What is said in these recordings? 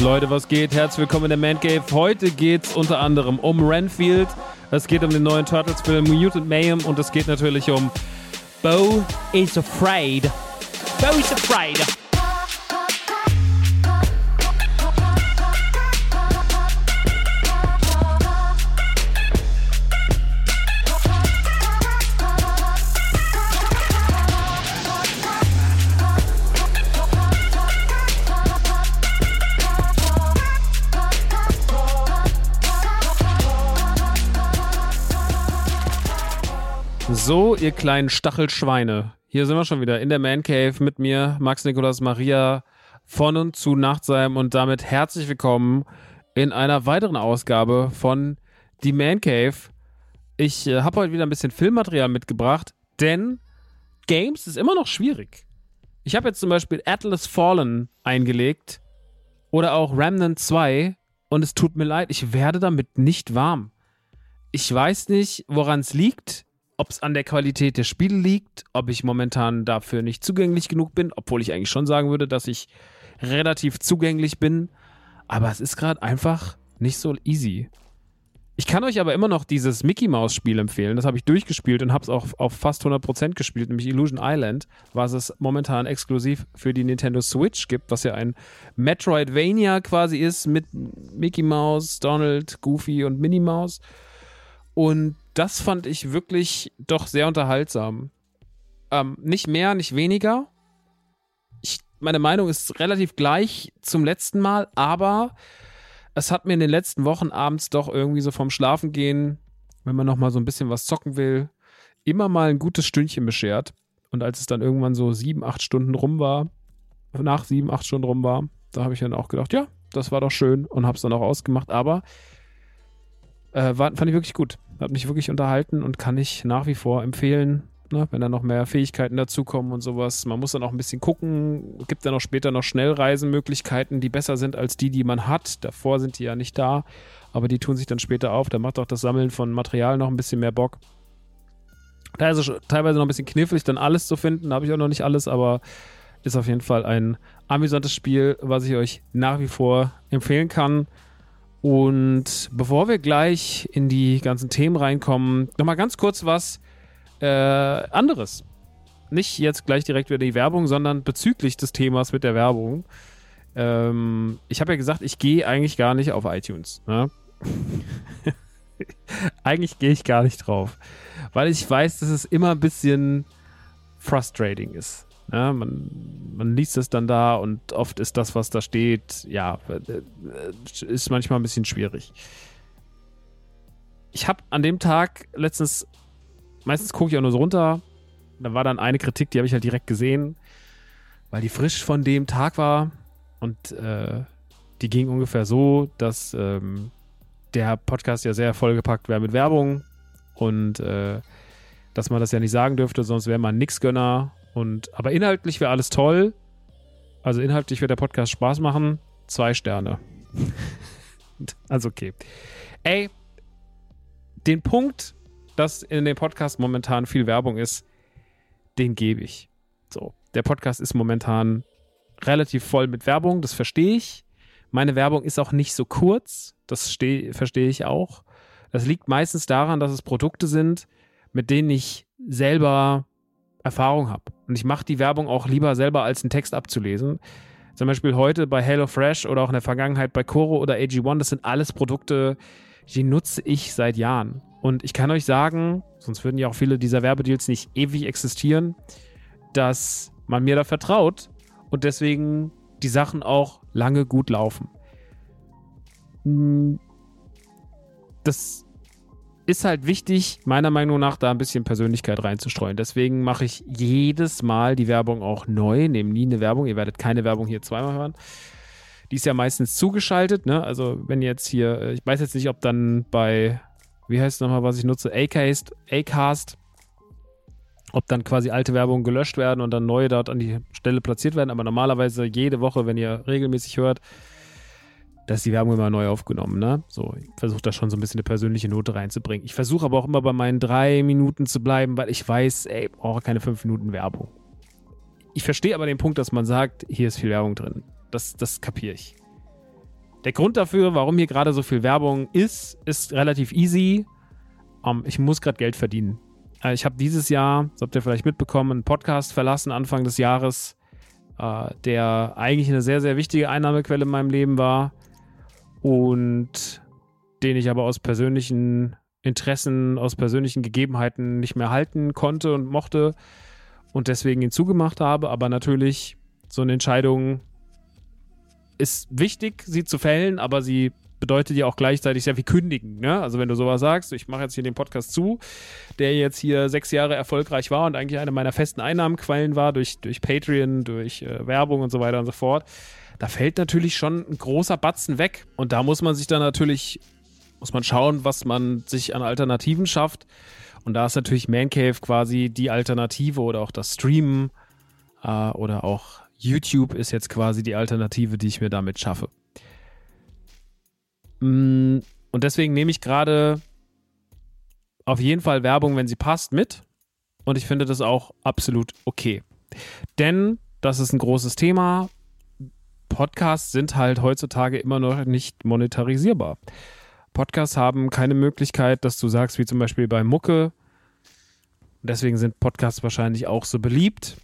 Leute, was geht? Herzlich willkommen in der Man Cave. Heute geht es unter anderem um Renfield. Es geht um den neuen Turtles-Film Mutant Mayhem und es geht natürlich um Bo is Afraid. Bo is Afraid. So, ihr kleinen Stachelschweine. Hier sind wir schon wieder in der Man Cave mit mir, Max Nikolas Maria von und zu Nachtsheim und damit herzlich willkommen in einer weiteren Ausgabe von Die Man Cave. Ich äh, habe heute wieder ein bisschen Filmmaterial mitgebracht, denn Games ist immer noch schwierig. Ich habe jetzt zum Beispiel Atlas Fallen eingelegt oder auch Remnant 2 und es tut mir leid, ich werde damit nicht warm. Ich weiß nicht, woran es liegt ob es an der Qualität der Spiele liegt, ob ich momentan dafür nicht zugänglich genug bin, obwohl ich eigentlich schon sagen würde, dass ich relativ zugänglich bin. Aber es ist gerade einfach nicht so easy. Ich kann euch aber immer noch dieses Mickey Mouse Spiel empfehlen. Das habe ich durchgespielt und habe es auch auf fast 100% gespielt, nämlich Illusion Island, was es momentan exklusiv für die Nintendo Switch gibt, was ja ein Metroidvania quasi ist mit Mickey Mouse, Donald, Goofy und Minnie Mouse. Und das fand ich wirklich doch sehr unterhaltsam. Ähm, nicht mehr, nicht weniger. Ich, meine Meinung ist relativ gleich zum letzten Mal, aber es hat mir in den letzten Wochen abends doch irgendwie so vom Schlafengehen, wenn man noch mal so ein bisschen was zocken will, immer mal ein gutes Stündchen beschert. Und als es dann irgendwann so sieben, acht Stunden rum war, nach sieben, acht Stunden rum war, da habe ich dann auch gedacht, ja, das war doch schön und habe es dann auch ausgemacht. Aber äh, war, fand ich wirklich gut. Hat mich wirklich unterhalten und kann ich nach wie vor empfehlen. ne, wenn da noch mehr Fähigkeiten dazukommen und sowas. Man muss dann auch ein bisschen gucken. Gibt dann auch später noch Schnellreisemöglichkeiten, die besser sind als die, die man hat. Davor sind die ja nicht da, aber die tun sich dann später auf. Da macht auch das Sammeln von Material noch ein bisschen mehr Bock. Da ist es teilweise noch ein bisschen knifflig, dann alles zu finden. Da habe ich auch noch nicht alles, aber ist auf jeden Fall ein amüsantes Spiel, was ich euch nach wie vor empfehlen kann. Und bevor wir gleich in die ganzen Themen reinkommen, nochmal ganz kurz was äh, anderes. Nicht jetzt gleich direkt wieder die Werbung, sondern bezüglich des Themas mit der Werbung. Ähm, ich habe ja gesagt, ich gehe eigentlich gar nicht auf iTunes. Ne? eigentlich gehe ich gar nicht drauf. Weil ich weiß, dass es immer ein bisschen frustrating ist. Ja, man, man liest es dann da und oft ist das, was da steht, ja, äh, ist manchmal ein bisschen schwierig. Ich habe an dem Tag letztens, meistens gucke ich auch nur so runter, da war dann eine Kritik, die habe ich halt direkt gesehen, weil die frisch von dem Tag war und äh, die ging ungefähr so, dass ähm, der Podcast ja sehr vollgepackt wäre mit Werbung und äh, dass man das ja nicht sagen dürfte, sonst wäre man nix Gönner und, aber inhaltlich wäre alles toll. Also inhaltlich wird der Podcast Spaß machen. Zwei Sterne. also okay. Ey, den Punkt, dass in dem Podcast momentan viel Werbung ist, den gebe ich. So, der Podcast ist momentan relativ voll mit Werbung, das verstehe ich. Meine Werbung ist auch nicht so kurz, das verstehe ich auch. Das liegt meistens daran, dass es Produkte sind, mit denen ich selber Erfahrung habe. Und ich mache die Werbung auch lieber selber, als einen Text abzulesen. Zum Beispiel heute bei HelloFresh oder auch in der Vergangenheit bei Coro oder AG1, das sind alles Produkte, die nutze ich seit Jahren. Und ich kann euch sagen, sonst würden ja auch viele dieser Werbedeals nicht ewig existieren, dass man mir da vertraut und deswegen die Sachen auch lange gut laufen. Hm, das ist halt wichtig, meiner Meinung nach, da ein bisschen Persönlichkeit reinzustreuen. Deswegen mache ich jedes Mal die Werbung auch neu, nehme nie eine Werbung. Ihr werdet keine Werbung hier zweimal hören. Die ist ja meistens zugeschaltet, ne? Also, wenn jetzt hier, äh, ich weiß jetzt nicht, ob dann bei, wie heißt es nochmal, was ich nutze, Acast, Acast, ob dann quasi alte Werbungen gelöscht werden und dann neue dort an die Stelle platziert werden. Aber normalerweise jede Woche, wenn ihr regelmäßig hört, da ist die Werbung immer neu aufgenommen, ne? So, ich versuche da schon so ein bisschen eine persönliche Note reinzubringen. Ich versuche aber auch immer bei meinen drei Minuten zu bleiben, weil ich weiß, ey, ich brauche keine fünf Minuten Werbung. Ich verstehe aber den Punkt, dass man sagt, hier ist viel Werbung drin. Das, das kapiere ich. Der Grund dafür, warum hier gerade so viel Werbung ist, ist relativ easy. Um, ähm, ich muss gerade Geld verdienen. Äh, ich habe dieses Jahr, das habt ihr vielleicht mitbekommen, einen Podcast verlassen Anfang des Jahres, äh, der eigentlich eine sehr, sehr wichtige Einnahmequelle in meinem Leben war und den ich aber aus persönlichen Interessen, aus persönlichen Gegebenheiten nicht mehr halten konnte und mochte und deswegen ihn zugemacht habe. Aber natürlich, so eine Entscheidung ist wichtig, sie zu fällen, aber sie bedeutet ja auch gleichzeitig sehr viel kündigen. Ne? Also wenn du sowas sagst, ich mache jetzt hier den Podcast zu, der jetzt hier sechs Jahre erfolgreich war und eigentlich eine meiner festen Einnahmenquellen war durch, durch Patreon, durch äh, Werbung und so weiter und so fort, da fällt natürlich schon ein großer Batzen weg. Und da muss man sich dann natürlich, muss man schauen, was man sich an Alternativen schafft. Und da ist natürlich Mancave quasi die Alternative oder auch das Streamen äh, oder auch YouTube ist jetzt quasi die Alternative, die ich mir damit schaffe. Mm, und deswegen nehme ich gerade auf jeden Fall Werbung, wenn sie passt, mit. Und ich finde das auch absolut okay. Denn das ist ein großes Thema. Podcasts sind halt heutzutage immer noch nicht monetarisierbar. Podcasts haben keine Möglichkeit, dass du sagst, wie zum Beispiel bei Mucke. Deswegen sind Podcasts wahrscheinlich auch so beliebt,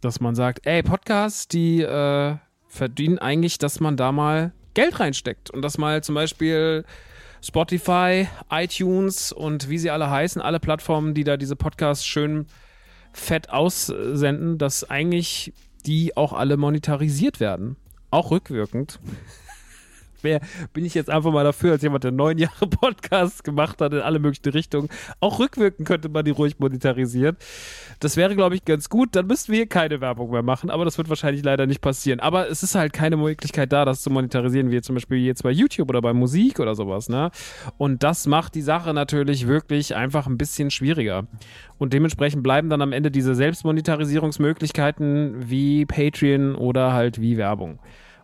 dass man sagt, ey, Podcasts, die äh, verdienen eigentlich, dass man da mal Geld reinsteckt und dass mal zum Beispiel Spotify, iTunes und wie sie alle heißen, alle Plattformen, die da diese Podcasts schön fett aussenden, dass eigentlich die auch alle monetarisiert werden. Auch rückwirkend wär, bin ich jetzt einfach mal dafür, als jemand, der neun Jahre Podcasts gemacht hat in alle möglichen Richtungen. Auch rückwirkend könnte man die ruhig monetarisieren. Das wäre, glaube ich, ganz gut. Dann müssten wir hier keine Werbung mehr machen, aber das wird wahrscheinlich leider nicht passieren. Aber es ist halt keine Möglichkeit da, das zu monetarisieren, wie zum Beispiel jetzt bei YouTube oder bei Musik oder sowas. Ne? Und das macht die Sache natürlich wirklich einfach ein bisschen schwieriger. Und dementsprechend bleiben dann am Ende diese Selbstmonetarisierungsmöglichkeiten wie Patreon oder halt wie Werbung.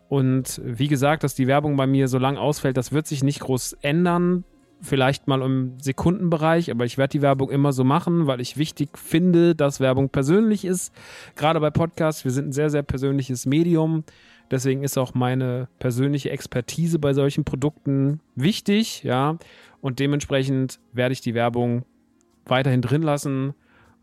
Und wie gesagt, dass die Werbung bei mir so lang ausfällt, das wird sich nicht groß ändern. Vielleicht mal im Sekundenbereich, aber ich werde die Werbung immer so machen, weil ich wichtig finde, dass Werbung persönlich ist. Gerade bei Podcasts, wir sind ein sehr, sehr persönliches Medium. Deswegen ist auch meine persönliche Expertise bei solchen Produkten wichtig, ja. Und dementsprechend werde ich die Werbung weiterhin drin lassen.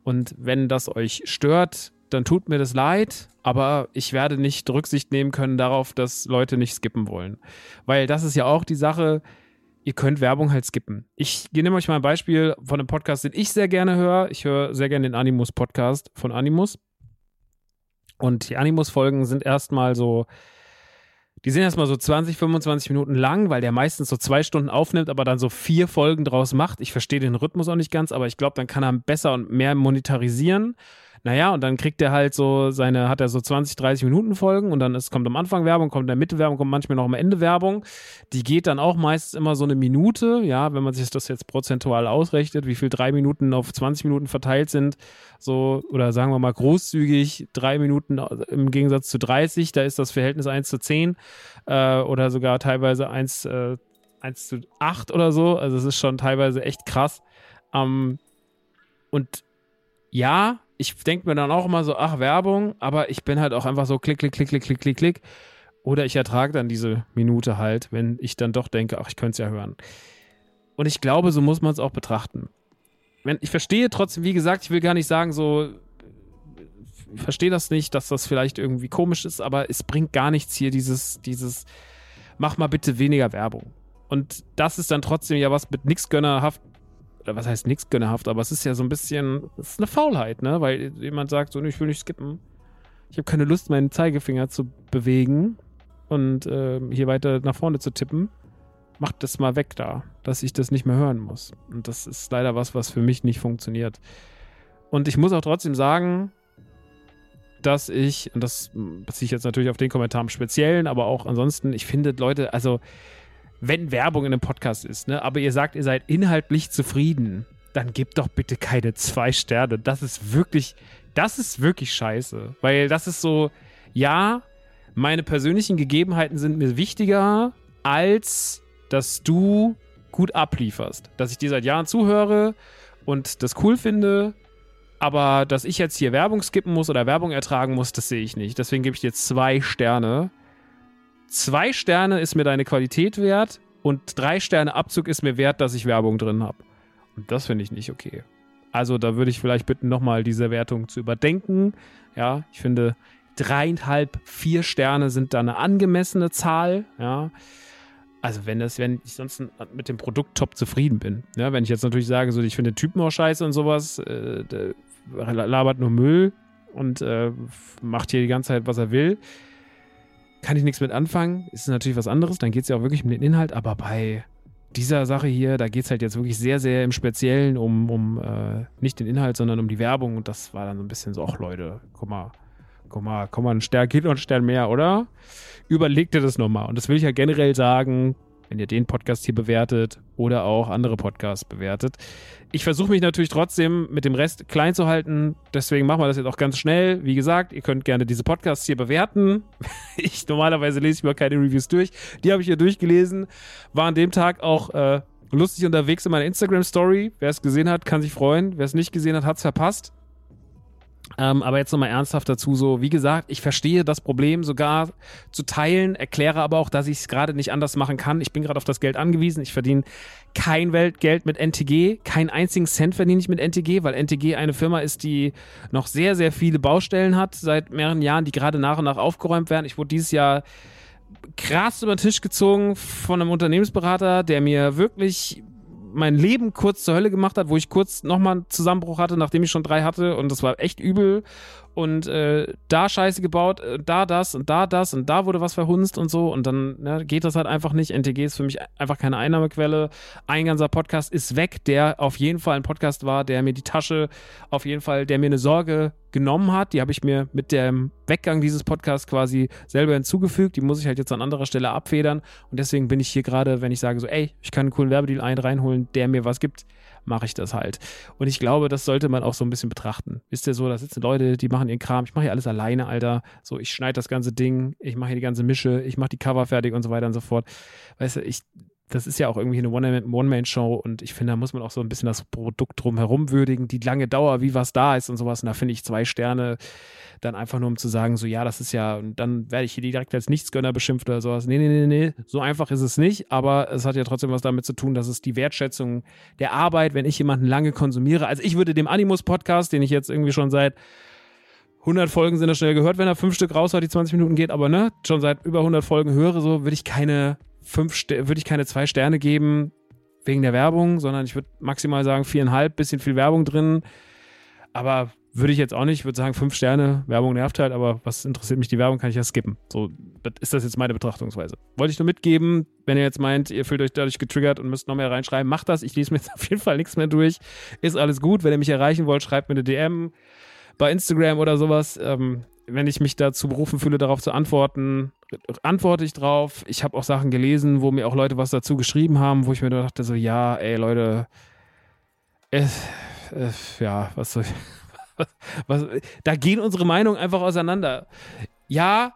Und wenn das euch stört, dann tut mir das leid, aber ich werde nicht Rücksicht nehmen können darauf, dass Leute nicht skippen wollen. Weil das ist ja auch die Sache, ihr könnt Werbung halt skippen. Ich nehme euch mal ein Beispiel von einem Podcast, den ich sehr gerne höre. Ich höre sehr gerne den Animus Podcast von Animus. Und die Animus-Folgen sind erstmal so die sind erstmal so 20, 25 Minuten lang, weil der meistens so zwei Stunden aufnimmt, aber dann so vier Folgen draus macht. Ich verstehe den Rhythmus auch nicht ganz, aber ich glaube, dann kann er besser und mehr monetarisieren. Naja, und dann kriegt er halt so seine, hat er so 20, 30 Minuten Folgen und dann ist, kommt am Anfang Werbung, kommt in der Mitte Werbung, kommt manchmal noch am Ende Werbung. Die geht dann auch meistens immer so eine Minute, ja, wenn man sich das jetzt prozentual ausrechnet, wie viel drei Minuten auf 20 Minuten verteilt sind, so, oder sagen wir mal großzügig, drei Minuten im Gegensatz zu 30, da ist das Verhältnis 1 zu 10 äh, oder sogar teilweise 1, äh, 1 zu 8 oder so. Also es ist schon teilweise echt krass. Ähm, und ja, ich denke mir dann auch immer so, ach, Werbung, aber ich bin halt auch einfach so klick, klick, klick, klick, klick, klick, klick. Oder ich ertrage dann diese Minute halt, wenn ich dann doch denke, ach, ich könnte es ja hören. Und ich glaube, so muss man es auch betrachten. Wenn, ich verstehe trotzdem, wie gesagt, ich will gar nicht sagen, so, ich verstehe das nicht, dass das vielleicht irgendwie komisch ist, aber es bringt gar nichts hier, dieses, dieses, mach mal bitte weniger Werbung. Und das ist dann trotzdem ja was mit nix gönnerhaft oder was heißt nichts gönnerhaft, aber es ist ja so ein bisschen, es ist eine Faulheit, ne? Weil jemand sagt so, ich will nicht skippen. Ich habe keine Lust, meinen Zeigefinger zu bewegen und äh, hier weiter nach vorne zu tippen. Macht das mal weg da, dass ich das nicht mehr hören muss. Und das ist leider was, was für mich nicht funktioniert. Und ich muss auch trotzdem sagen, dass ich, und das beziehe ich jetzt natürlich auf den Kommentar im Speziellen, aber auch ansonsten, ich finde Leute, also wenn Werbung in einem Podcast ist, ne, aber ihr sagt, ihr seid inhaltlich zufrieden, dann gebt doch bitte keine zwei Sterne. Das ist wirklich, das ist wirklich scheiße. Weil das ist so, ja, meine persönlichen Gegebenheiten sind mir wichtiger, als dass du gut ablieferst. Dass ich dir seit Jahren zuhöre und das cool finde, aber dass ich jetzt hier Werbung skippen muss oder Werbung ertragen muss, das sehe ich nicht. Deswegen gebe ich dir zwei Sterne zwei Sterne ist mir deine Qualität wert und drei Sterne Abzug ist mir wert, dass ich Werbung drin habe. Und das finde ich nicht okay. Also da würde ich vielleicht bitten, nochmal diese Wertung zu überdenken. Ja, ich finde dreieinhalb, vier Sterne sind da eine angemessene Zahl. Ja, also wenn das, wenn ich sonst mit dem Produkt top zufrieden bin. Ja, wenn ich jetzt natürlich sage, so ich finde Typen auch scheiße und sowas, äh, der labert nur Müll und äh, macht hier die ganze Zeit, was er will kann ich nichts mit anfangen, ist natürlich was anderes, dann geht es ja auch wirklich um den Inhalt, aber bei dieser Sache hier, da geht es halt jetzt wirklich sehr, sehr im Speziellen um, um äh, nicht den Inhalt, sondern um die Werbung. Und das war dann so ein bisschen so, ach Leute, guck mal, guck mal, komm mal, ein Stern geht und ein Stern mehr, oder? Überleg dir das nochmal und das will ich ja generell sagen, wenn ihr den Podcast hier bewertet oder auch andere Podcasts bewertet. Ich versuche mich natürlich trotzdem mit dem Rest klein zu halten. Deswegen machen wir das jetzt auch ganz schnell. Wie gesagt, ihr könnt gerne diese Podcasts hier bewerten. Ich normalerweise lese ich mal keine Reviews durch. Die habe ich hier durchgelesen. War an dem Tag auch äh, lustig unterwegs in meiner Instagram Story. Wer es gesehen hat, kann sich freuen. Wer es nicht gesehen hat, hat es verpasst. Ähm, aber jetzt nochmal ernsthaft dazu, so wie gesagt, ich verstehe das Problem sogar zu teilen, erkläre aber auch, dass ich es gerade nicht anders machen kann. Ich bin gerade auf das Geld angewiesen. Ich verdiene kein Weltgeld mit NTG, keinen einzigen Cent verdiene ich mit NTG, weil NTG eine Firma ist, die noch sehr, sehr viele Baustellen hat seit mehreren Jahren, die gerade nach und nach aufgeräumt werden. Ich wurde dieses Jahr krass über den Tisch gezogen von einem Unternehmensberater, der mir wirklich mein Leben kurz zur Hölle gemacht hat, wo ich kurz nochmal einen Zusammenbruch hatte, nachdem ich schon drei hatte. Und das war echt übel und äh, da Scheiße gebaut, äh, da das und da das und da wurde was verhunzt und so und dann ne, geht das halt einfach nicht. NTG ist für mich einfach keine Einnahmequelle. Ein ganzer Podcast ist weg, der auf jeden Fall ein Podcast war, der mir die Tasche auf jeden Fall, der mir eine Sorge genommen hat. Die habe ich mir mit dem Weggang dieses Podcasts quasi selber hinzugefügt. Die muss ich halt jetzt an anderer Stelle abfedern und deswegen bin ich hier gerade, wenn ich sage so, ey, ich kann einen coolen Werbedeal ein reinholen, der mir was gibt mache ich das halt. Und ich glaube, das sollte man auch so ein bisschen betrachten. Wisst ihr so, da sitzen Leute, die machen ihren Kram. Ich mache hier alles alleine, Alter. So, ich schneide das ganze Ding, ich mache hier die ganze Mische, ich mache die Cover fertig und so weiter und so fort. Weißt du, ich, das ist ja auch irgendwie eine One-Man-Show und ich finde, da muss man auch so ein bisschen das Produkt drumherum würdigen, die lange Dauer, wie was da ist und sowas. Und da finde ich zwei Sterne dann einfach nur, um zu sagen, so, ja, das ist ja, und dann werde ich hier direkt als Nichtsgönner beschimpft oder sowas. Nee, nee, nee, nee, so einfach ist es nicht, aber es hat ja trotzdem was damit zu tun, dass es die Wertschätzung der Arbeit, wenn ich jemanden lange konsumiere, also ich würde dem Animus-Podcast, den ich jetzt irgendwie schon seit 100 Folgen sind das schnell gehört, wenn er fünf Stück raushaut, die 20 Minuten geht, aber ne, schon seit über 100 Folgen höre, so würde ich keine fünf, würde ich keine zwei Sterne geben wegen der Werbung, sondern ich würde maximal sagen viereinhalb, bisschen viel Werbung drin, aber würde ich jetzt auch nicht. Ich würde sagen, fünf Sterne, Werbung nervt halt, aber was interessiert mich die Werbung, kann ich ja skippen. So ist das jetzt meine Betrachtungsweise. Wollte ich nur mitgeben, wenn ihr jetzt meint, ihr fühlt euch dadurch getriggert und müsst noch mehr reinschreiben, macht das. Ich lese mir jetzt auf jeden Fall nichts mehr durch. Ist alles gut. Wenn ihr mich erreichen wollt, schreibt mir eine DM bei Instagram oder sowas. Ähm, wenn ich mich dazu berufen fühle, darauf zu antworten, antworte ich drauf. Ich habe auch Sachen gelesen, wo mir auch Leute was dazu geschrieben haben, wo ich mir dachte, so, ja, ey, Leute, äh, äh, ja, was soll ich was, da gehen unsere Meinungen einfach auseinander. Ja,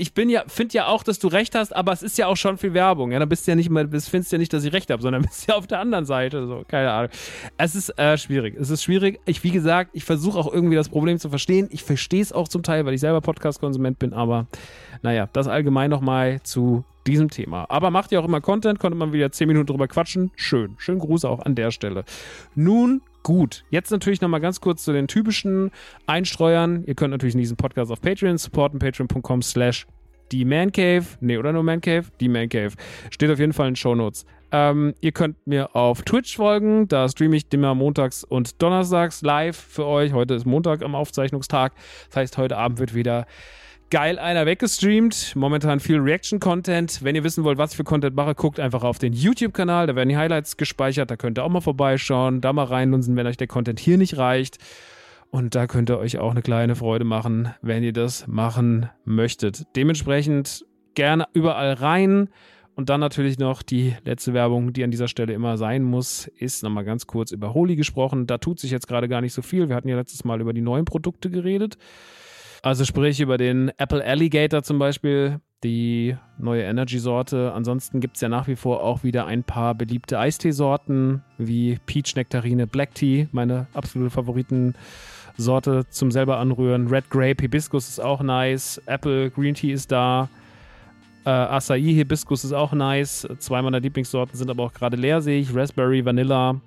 ich bin ja, finde ja auch, dass du recht hast, aber es ist ja auch schon viel Werbung. Ja, dann bist du ja nicht mal, findest ja nicht, dass ich recht habe, sondern bist ja auf der anderen Seite. So, keine Ahnung. Es ist äh, schwierig. Es ist schwierig. Ich, wie gesagt, ich versuche auch irgendwie das Problem zu verstehen. Ich verstehe es auch zum Teil, weil ich selber Podcast-Konsument bin, aber naja, das allgemein nochmal zu diesem Thema. Aber macht ja auch immer Content, konnte man wieder 10 Minuten drüber quatschen. Schön. Schönen Gruß auch an der Stelle. Nun gut. Jetzt natürlich nochmal ganz kurz zu den typischen Einstreuern. Ihr könnt natürlich in diesem Podcast auf Patreon supporten, patreon.com slash die Man Cave. Nee, oder nur Man Cave? Die Man Cave. Steht auf jeden Fall in Show Notes. Ähm, ihr könnt mir auf Twitch folgen. Da streame ich immer montags und donnerstags live für euch. Heute ist Montag am Aufzeichnungstag. Das heißt, heute Abend wird wieder geil einer weggestreamt. Momentan viel Reaction-Content. Wenn ihr wissen wollt, was ich für Content mache, guckt einfach auf den YouTube-Kanal. Da werden die Highlights gespeichert. Da könnt ihr auch mal vorbeischauen, da mal reinlunsen, wenn euch der Content hier nicht reicht. Und da könnt ihr euch auch eine kleine Freude machen, wenn ihr das machen möchtet. Dementsprechend gerne überall rein. Und dann natürlich noch die letzte Werbung, die an dieser Stelle immer sein muss, ist nochmal ganz kurz über Holy gesprochen. Da tut sich jetzt gerade gar nicht so viel. Wir hatten ja letztes Mal über die neuen Produkte geredet. Also sprich über den Apple Alligator zum Beispiel, die neue Energy-Sorte. Ansonsten gibt es ja nach wie vor auch wieder ein paar beliebte Eisteesorten wie Peach Nektarine Black Tea, meine absolute Favoritensorte zum selber anrühren. Red Grape Hibiscus ist auch nice. Apple Green Tea ist da. Äh, Acai Hibiscus ist auch nice. Zwei meiner Lieblingssorten sind aber auch gerade leer, sehe ich. Raspberry, Vanilla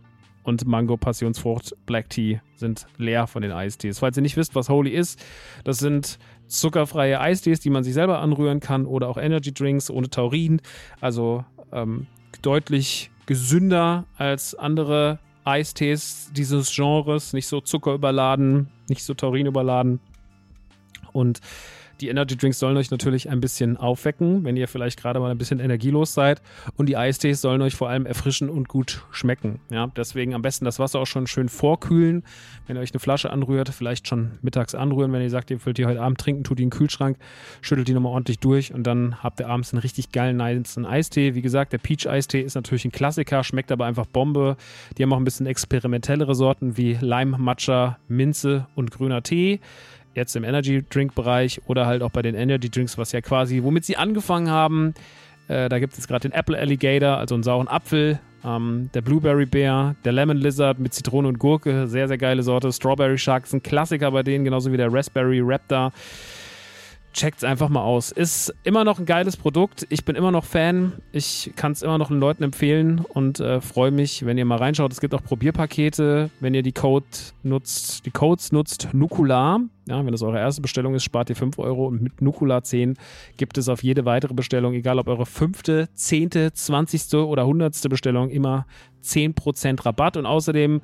und Mango Passionsfrucht Black Tea sind leer von den Eistees. Falls ihr nicht wisst, was Holy ist, das sind zuckerfreie Eistees, die man sich selber anrühren kann oder auch Energy Drinks ohne Taurin. Also ähm, deutlich gesünder als andere Eistees dieses Genres. Nicht so zuckerüberladen, nicht so Taurin überladen. Und die Energy Drinks sollen euch natürlich ein bisschen aufwecken, wenn ihr vielleicht gerade mal ein bisschen energielos seid. Und die Eistees sollen euch vor allem erfrischen und gut schmecken. Ja, deswegen am besten das Wasser auch schon schön vorkühlen. Wenn ihr euch eine Flasche anrührt, vielleicht schon mittags anrühren. Wenn ihr sagt, ihr wollt die heute Abend trinken, tut die in den Kühlschrank, schüttelt die nochmal ordentlich durch und dann habt ihr abends einen richtig geilen, nice Eistee. Wie gesagt, der Peach-Eistee ist natürlich ein Klassiker, schmeckt aber einfach Bombe. Die haben auch ein bisschen experimentellere Sorten wie Lime, Matcha, Minze und grüner Tee jetzt im Energy Drink Bereich oder halt auch bei den Energy Drinks, was ja quasi, womit sie angefangen haben. Äh, da gibt es gerade den Apple Alligator, also einen sauren Apfel, ähm, der Blueberry Bear, der Lemon Lizard mit Zitrone und Gurke, sehr, sehr geile Sorte. Strawberry Shark ist ein Klassiker bei denen, genauso wie der Raspberry Raptor. Checkt's einfach mal aus. Ist immer noch ein geiles Produkt. Ich bin immer noch Fan. Ich kann es immer noch den Leuten empfehlen und äh, freue mich, wenn ihr mal reinschaut. Es gibt auch Probierpakete, wenn ihr die Code nutzt, die Codes nutzt, Nukular Ja, wenn das eure erste Bestellung ist, spart ihr 5 Euro und mit Nukular 10 gibt es auf jede weitere Bestellung, egal ob eure fünfte, zehnte, zwanzigste oder hundertste Bestellung, immer 10% Rabatt. Und außerdem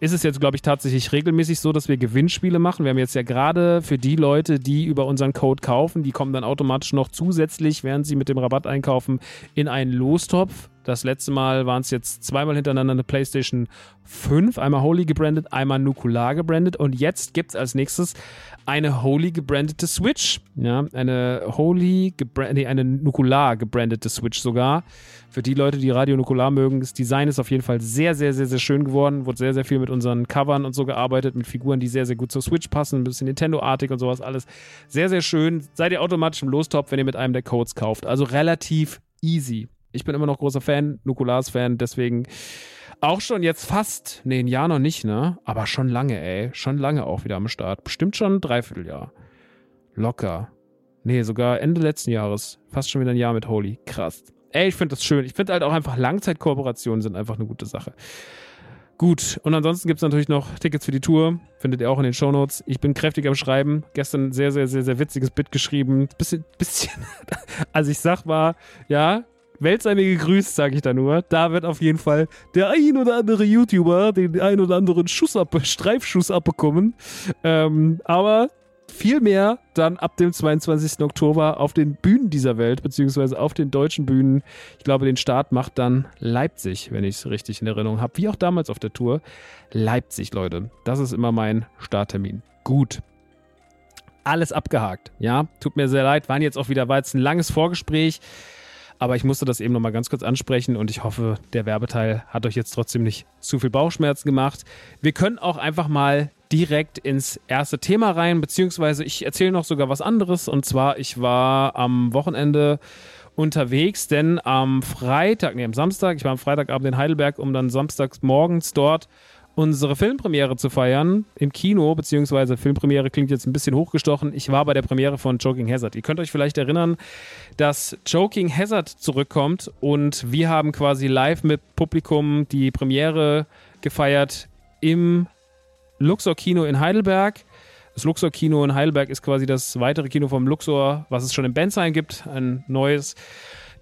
ist es jetzt, glaube ich, tatsächlich regelmäßig so, dass wir Gewinnspiele machen. Wir haben jetzt ja gerade für die Leute, die über unseren Code kaufen, die kommen dann automatisch noch zusätzlich, während sie mit dem Rabatt einkaufen, in einen Lostopf. Das letzte Mal waren es jetzt zweimal hintereinander eine PlayStation 5, einmal Holy gebrandet, einmal Nukular gebrandet und jetzt gibt es als nächstes eine Holy gebrandete Switch. Ja, eine Holy, nee, eine Nukular gebrandete Switch sogar. Für die Leute, die Radio Nukular mögen, das Design ist auf jeden Fall sehr, sehr, sehr, sehr schön geworden. Wurde sehr, sehr viel mit unseren Covern und so gearbeitet, mit Figuren, die sehr, sehr gut zur Switch passen, ein bisschen Nintendo-artig und sowas alles. Sehr, sehr schön. Seid ihr automatisch im Lostop, wenn ihr mit einem der Codes kauft. Also relativ easy. Ich bin immer noch großer Fan, Nukulars Fan, deswegen auch schon jetzt fast, nee, ein Jahr noch nicht, ne? Aber schon lange, ey. Schon lange auch wieder am Start. Bestimmt schon ein Dreivierteljahr. Locker. Nee, sogar Ende letzten Jahres. Fast schon wieder ein Jahr mit Holy. Krass. Ey, ich finde das schön. Ich finde halt auch einfach Langzeitkooperationen sind einfach eine gute Sache. Gut, und ansonsten gibt es natürlich noch Tickets für die Tour. Findet ihr auch in den Shownotes. Ich bin kräftig am Schreiben. Gestern sehr, sehr, sehr, sehr witziges Bit geschrieben. Bisschen, bisschen. Also ich sag mal, ja, Welt sei mir gegrüßt, sage ich da nur. Da wird auf jeden Fall der ein oder andere YouTuber den ein oder anderen Schuss ab, Streifschuss abbekommen. Ähm, aber viel mehr dann ab dem 22. Oktober auf den Bühnen dieser Welt, beziehungsweise auf den deutschen Bühnen. Ich glaube, den Start macht dann Leipzig, wenn ich es richtig in Erinnerung habe. Wie auch damals auf der Tour. Leipzig, Leute. Das ist immer mein Starttermin. Gut. Alles abgehakt. Ja, tut mir sehr leid. Waren jetzt auch wieder, war jetzt ein langes Vorgespräch. Aber ich musste das eben nochmal ganz kurz ansprechen und ich hoffe, der Werbeteil hat euch jetzt trotzdem nicht zu viel Bauchschmerzen gemacht. Wir können auch einfach mal direkt ins erste Thema rein, beziehungsweise ich erzähle noch sogar was anderes. Und zwar, ich war am Wochenende unterwegs, denn am Freitag, nee, am Samstag, ich war am Freitagabend in Heidelberg, um dann samstags morgens dort unsere Filmpremiere zu feiern im Kino, beziehungsweise Filmpremiere klingt jetzt ein bisschen hochgestochen. Ich war bei der Premiere von Joking Hazard. Ihr könnt euch vielleicht erinnern, dass Joking Hazard zurückkommt und wir haben quasi live mit Publikum die Premiere gefeiert im Luxor Kino in Heidelberg. Das Luxor Kino in Heidelberg ist quasi das weitere Kino vom Luxor, was es schon in Bensheim gibt, ein neues.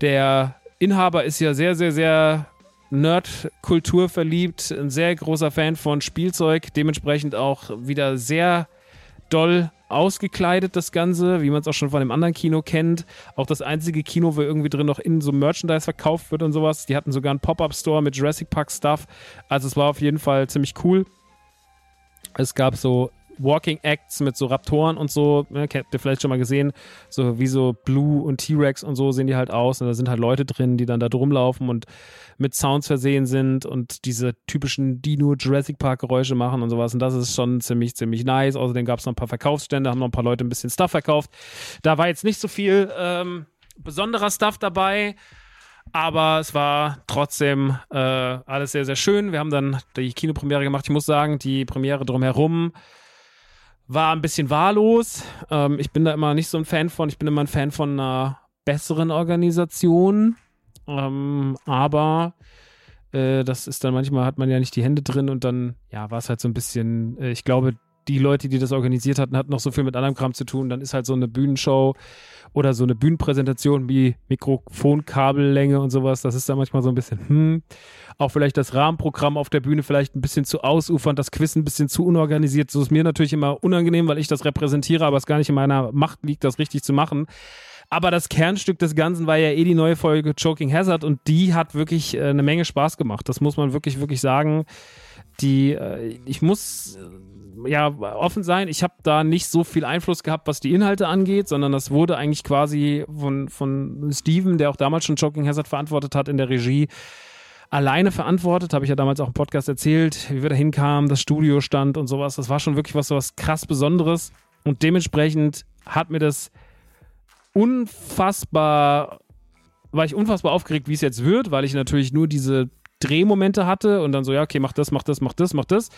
Der Inhaber ist ja sehr, sehr, sehr Nerd-Kultur verliebt, ein sehr großer Fan von Spielzeug, dementsprechend auch wieder sehr doll ausgekleidet, das Ganze, wie man es auch schon von dem anderen Kino kennt. Auch das einzige Kino, wo irgendwie drin noch in so Merchandise verkauft wird und sowas. Die hatten sogar einen Pop-Up-Store mit Jurassic Park-Stuff. Also es war auf jeden Fall ziemlich cool. Es gab so Walking Acts mit so Raptoren und so, ne, habt ihr vielleicht schon mal gesehen, so wie so Blue und T-Rex und so sehen die halt aus und da sind halt Leute drin, die dann da rumlaufen und mit Sounds versehen sind und diese typischen Dino Jurassic Park Geräusche machen und sowas und das ist schon ziemlich, ziemlich nice. Außerdem gab es noch ein paar Verkaufsstände, haben noch ein paar Leute ein bisschen Stuff verkauft. Da war jetzt nicht so viel ähm, besonderer Stuff dabei. Aber es war trotzdem äh, alles sehr, sehr schön. Wir haben dann die Kinopremiere gemacht. Ich muss sagen, die Premiere drumherum war ein bisschen wahllos. Ähm, ich bin da immer nicht so ein Fan von. Ich bin immer ein Fan von einer besseren Organisation. Ähm, aber äh, das ist dann manchmal hat man ja nicht die Hände drin und dann ja war es halt so ein bisschen. Äh, ich glaube, die Leute, die das organisiert hatten, hatten noch so viel mit anderem Kram zu tun. Dann ist halt so eine Bühnenshow oder so eine Bühnenpräsentation wie Mikrofonkabellänge und sowas. Das ist dann manchmal so ein bisschen, hm. Auch vielleicht das Rahmenprogramm auf der Bühne vielleicht ein bisschen zu ausufernd, das Quiz ein bisschen zu unorganisiert. So ist mir natürlich immer unangenehm, weil ich das repräsentiere, aber es gar nicht in meiner Macht liegt, das richtig zu machen. Aber das Kernstück des Ganzen war ja eh die neue Folge Choking Hazard und die hat wirklich äh, eine Menge Spaß gemacht. Das muss man wirklich, wirklich sagen. Die, äh, ich muss äh, ja offen sein, ich habe da nicht so viel Einfluss gehabt, was die Inhalte angeht, sondern das wurde eigentlich quasi von, von Steven, der auch damals schon Choking Hazard verantwortet hat in der Regie, alleine verantwortet. Habe ich ja damals auch im Podcast erzählt, wie wir da hinkamen, das Studio stand und sowas. Das war schon wirklich was, was krass Besonderes. Und dementsprechend hat mir das unfassbar, war ich unfassbar aufgeregt, wie es jetzt wird, weil ich natürlich nur diese Drehmomente hatte und dann so, ja, okay, mach das, mach das, mach das, mach das.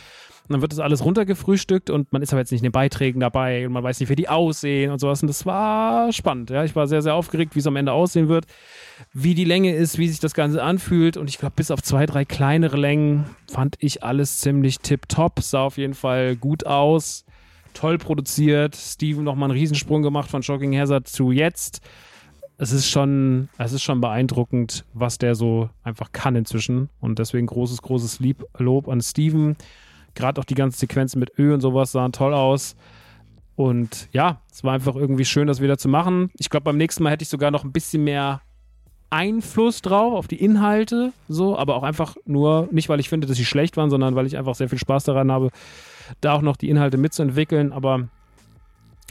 Und dann wird das alles runtergefrühstückt und man ist aber jetzt nicht in den Beiträgen dabei und man weiß nicht, wie die aussehen und sowas. Und das war spannend. Ja, ich war sehr, sehr aufgeregt, wie es am Ende aussehen wird, wie die Länge ist, wie sich das Ganze anfühlt. Und ich glaube, bis auf zwei, drei kleinere Längen fand ich alles ziemlich tipptopp. Sah auf jeden Fall gut aus. toll produziert. Steven nochmal einen Riesensprung gemacht von Shocking Hazard zu jetzt. Es ist schon, es ist schon beeindruckend, was der so einfach kann inzwischen. Und deswegen großes, großes Lieb, Lob an Steven. Gerade auch die ganzen Sequenzen mit Ö und sowas sahen toll aus. Und ja, es war einfach irgendwie schön, das wieder zu machen. Ich glaube, beim nächsten Mal hätte ich sogar noch ein bisschen mehr Einfluss drauf, auf die Inhalte, so, aber auch einfach nur, nicht weil ich finde, dass sie schlecht waren, sondern weil ich einfach sehr viel Spaß daran habe, da auch noch die Inhalte mitzuentwickeln. Aber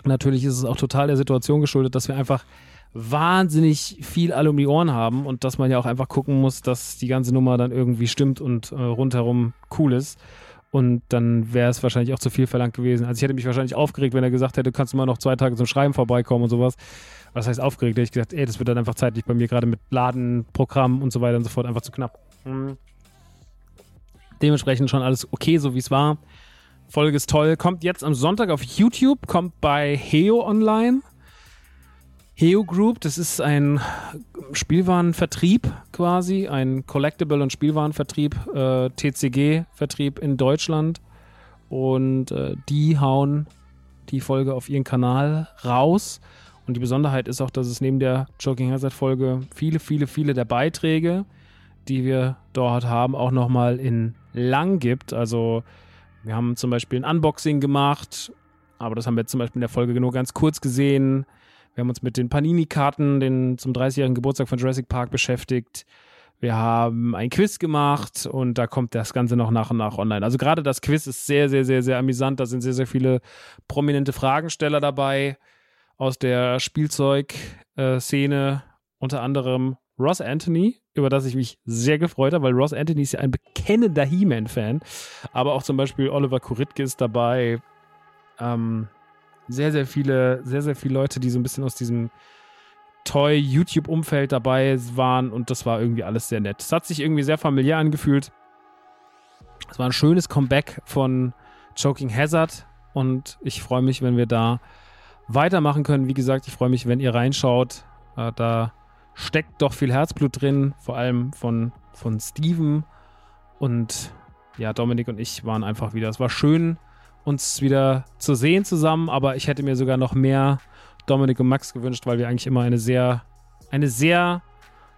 natürlich ist es auch total der Situation geschuldet, dass wir einfach wahnsinnig viel alle um die Ohren haben und dass man ja auch einfach gucken muss, dass die ganze Nummer dann irgendwie stimmt und äh, rundherum cool ist. Und dann wäre es wahrscheinlich auch zu viel verlangt gewesen. Also ich hätte mich wahrscheinlich aufgeregt, wenn er gesagt hätte, kannst du mal noch zwei Tage zum Schreiben vorbeikommen und sowas. Was heißt aufgeregt? Hätte ich gesagt, ey, das wird dann einfach zeitlich bei mir gerade mit Laden, Programm und so weiter und so fort einfach zu knapp. Mhm. Dementsprechend schon alles okay, so wie es war. Folge ist toll. Kommt jetzt am Sonntag auf YouTube, kommt bei Heo online. Heo Group, das ist ein Spielwarenvertrieb quasi, ein Collectible- und Spielwarenvertrieb, äh, TCG-Vertrieb in Deutschland. Und äh, die hauen die Folge auf ihren Kanal raus. Und die Besonderheit ist auch, dass es neben der Joking Hazard-Folge viele, viele, viele der Beiträge, die wir dort haben, auch nochmal in lang gibt. Also wir haben zum Beispiel ein Unboxing gemacht, aber das haben wir zum Beispiel in der Folge nur ganz kurz gesehen. Wir haben uns mit den Panini-Karten zum 30-jährigen Geburtstag von Jurassic Park beschäftigt. Wir haben ein Quiz gemacht und da kommt das Ganze noch nach und nach online. Also gerade das Quiz ist sehr, sehr, sehr, sehr amüsant. Da sind sehr, sehr viele prominente Fragensteller dabei aus der Spielzeugszene. Unter anderem Ross Anthony, über das ich mich sehr gefreut habe, weil Ross Anthony ist ja ein bekennender He-Man-Fan. Aber auch zum Beispiel Oliver Kuritke ist dabei. Ähm, sehr, sehr viele, sehr, sehr viele Leute, die so ein bisschen aus diesem Toy-YouTube-Umfeld dabei waren und das war irgendwie alles sehr nett. Es hat sich irgendwie sehr familiär angefühlt. Es war ein schönes Comeback von Choking Hazard und ich freue mich, wenn wir da weitermachen können. Wie gesagt, ich freue mich, wenn ihr reinschaut. Äh, da steckt doch viel Herzblut drin, vor allem von, von Steven. Und ja, Dominik und ich waren einfach wieder. Es war schön, uns wieder zu sehen zusammen, aber ich hätte mir sogar noch mehr Dominik und Max gewünscht, weil wir eigentlich immer eine sehr, eine sehr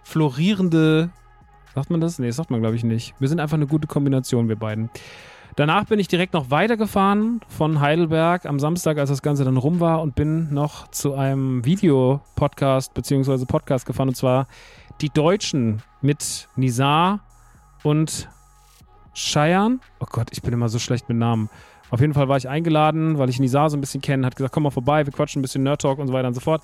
florierende, sagt man das? Nee, sagt man glaube ich nicht. Wir sind einfach eine gute Kombination, wir beiden. Danach bin ich direkt noch weitergefahren von Heidelberg am Samstag, als das Ganze dann rum war und bin noch zu einem Videopodcast bzw. Podcast gefahren und zwar Die Deutschen mit Nizar und Cheyenne. Oh Gott, ich bin immer so schlecht mit Namen. Auf jeden Fall war ich eingeladen, weil ich Nizar so ein bisschen kenne, hat gesagt, komm mal vorbei, wir quatschen ein bisschen Nerd Talk und so weiter und so fort.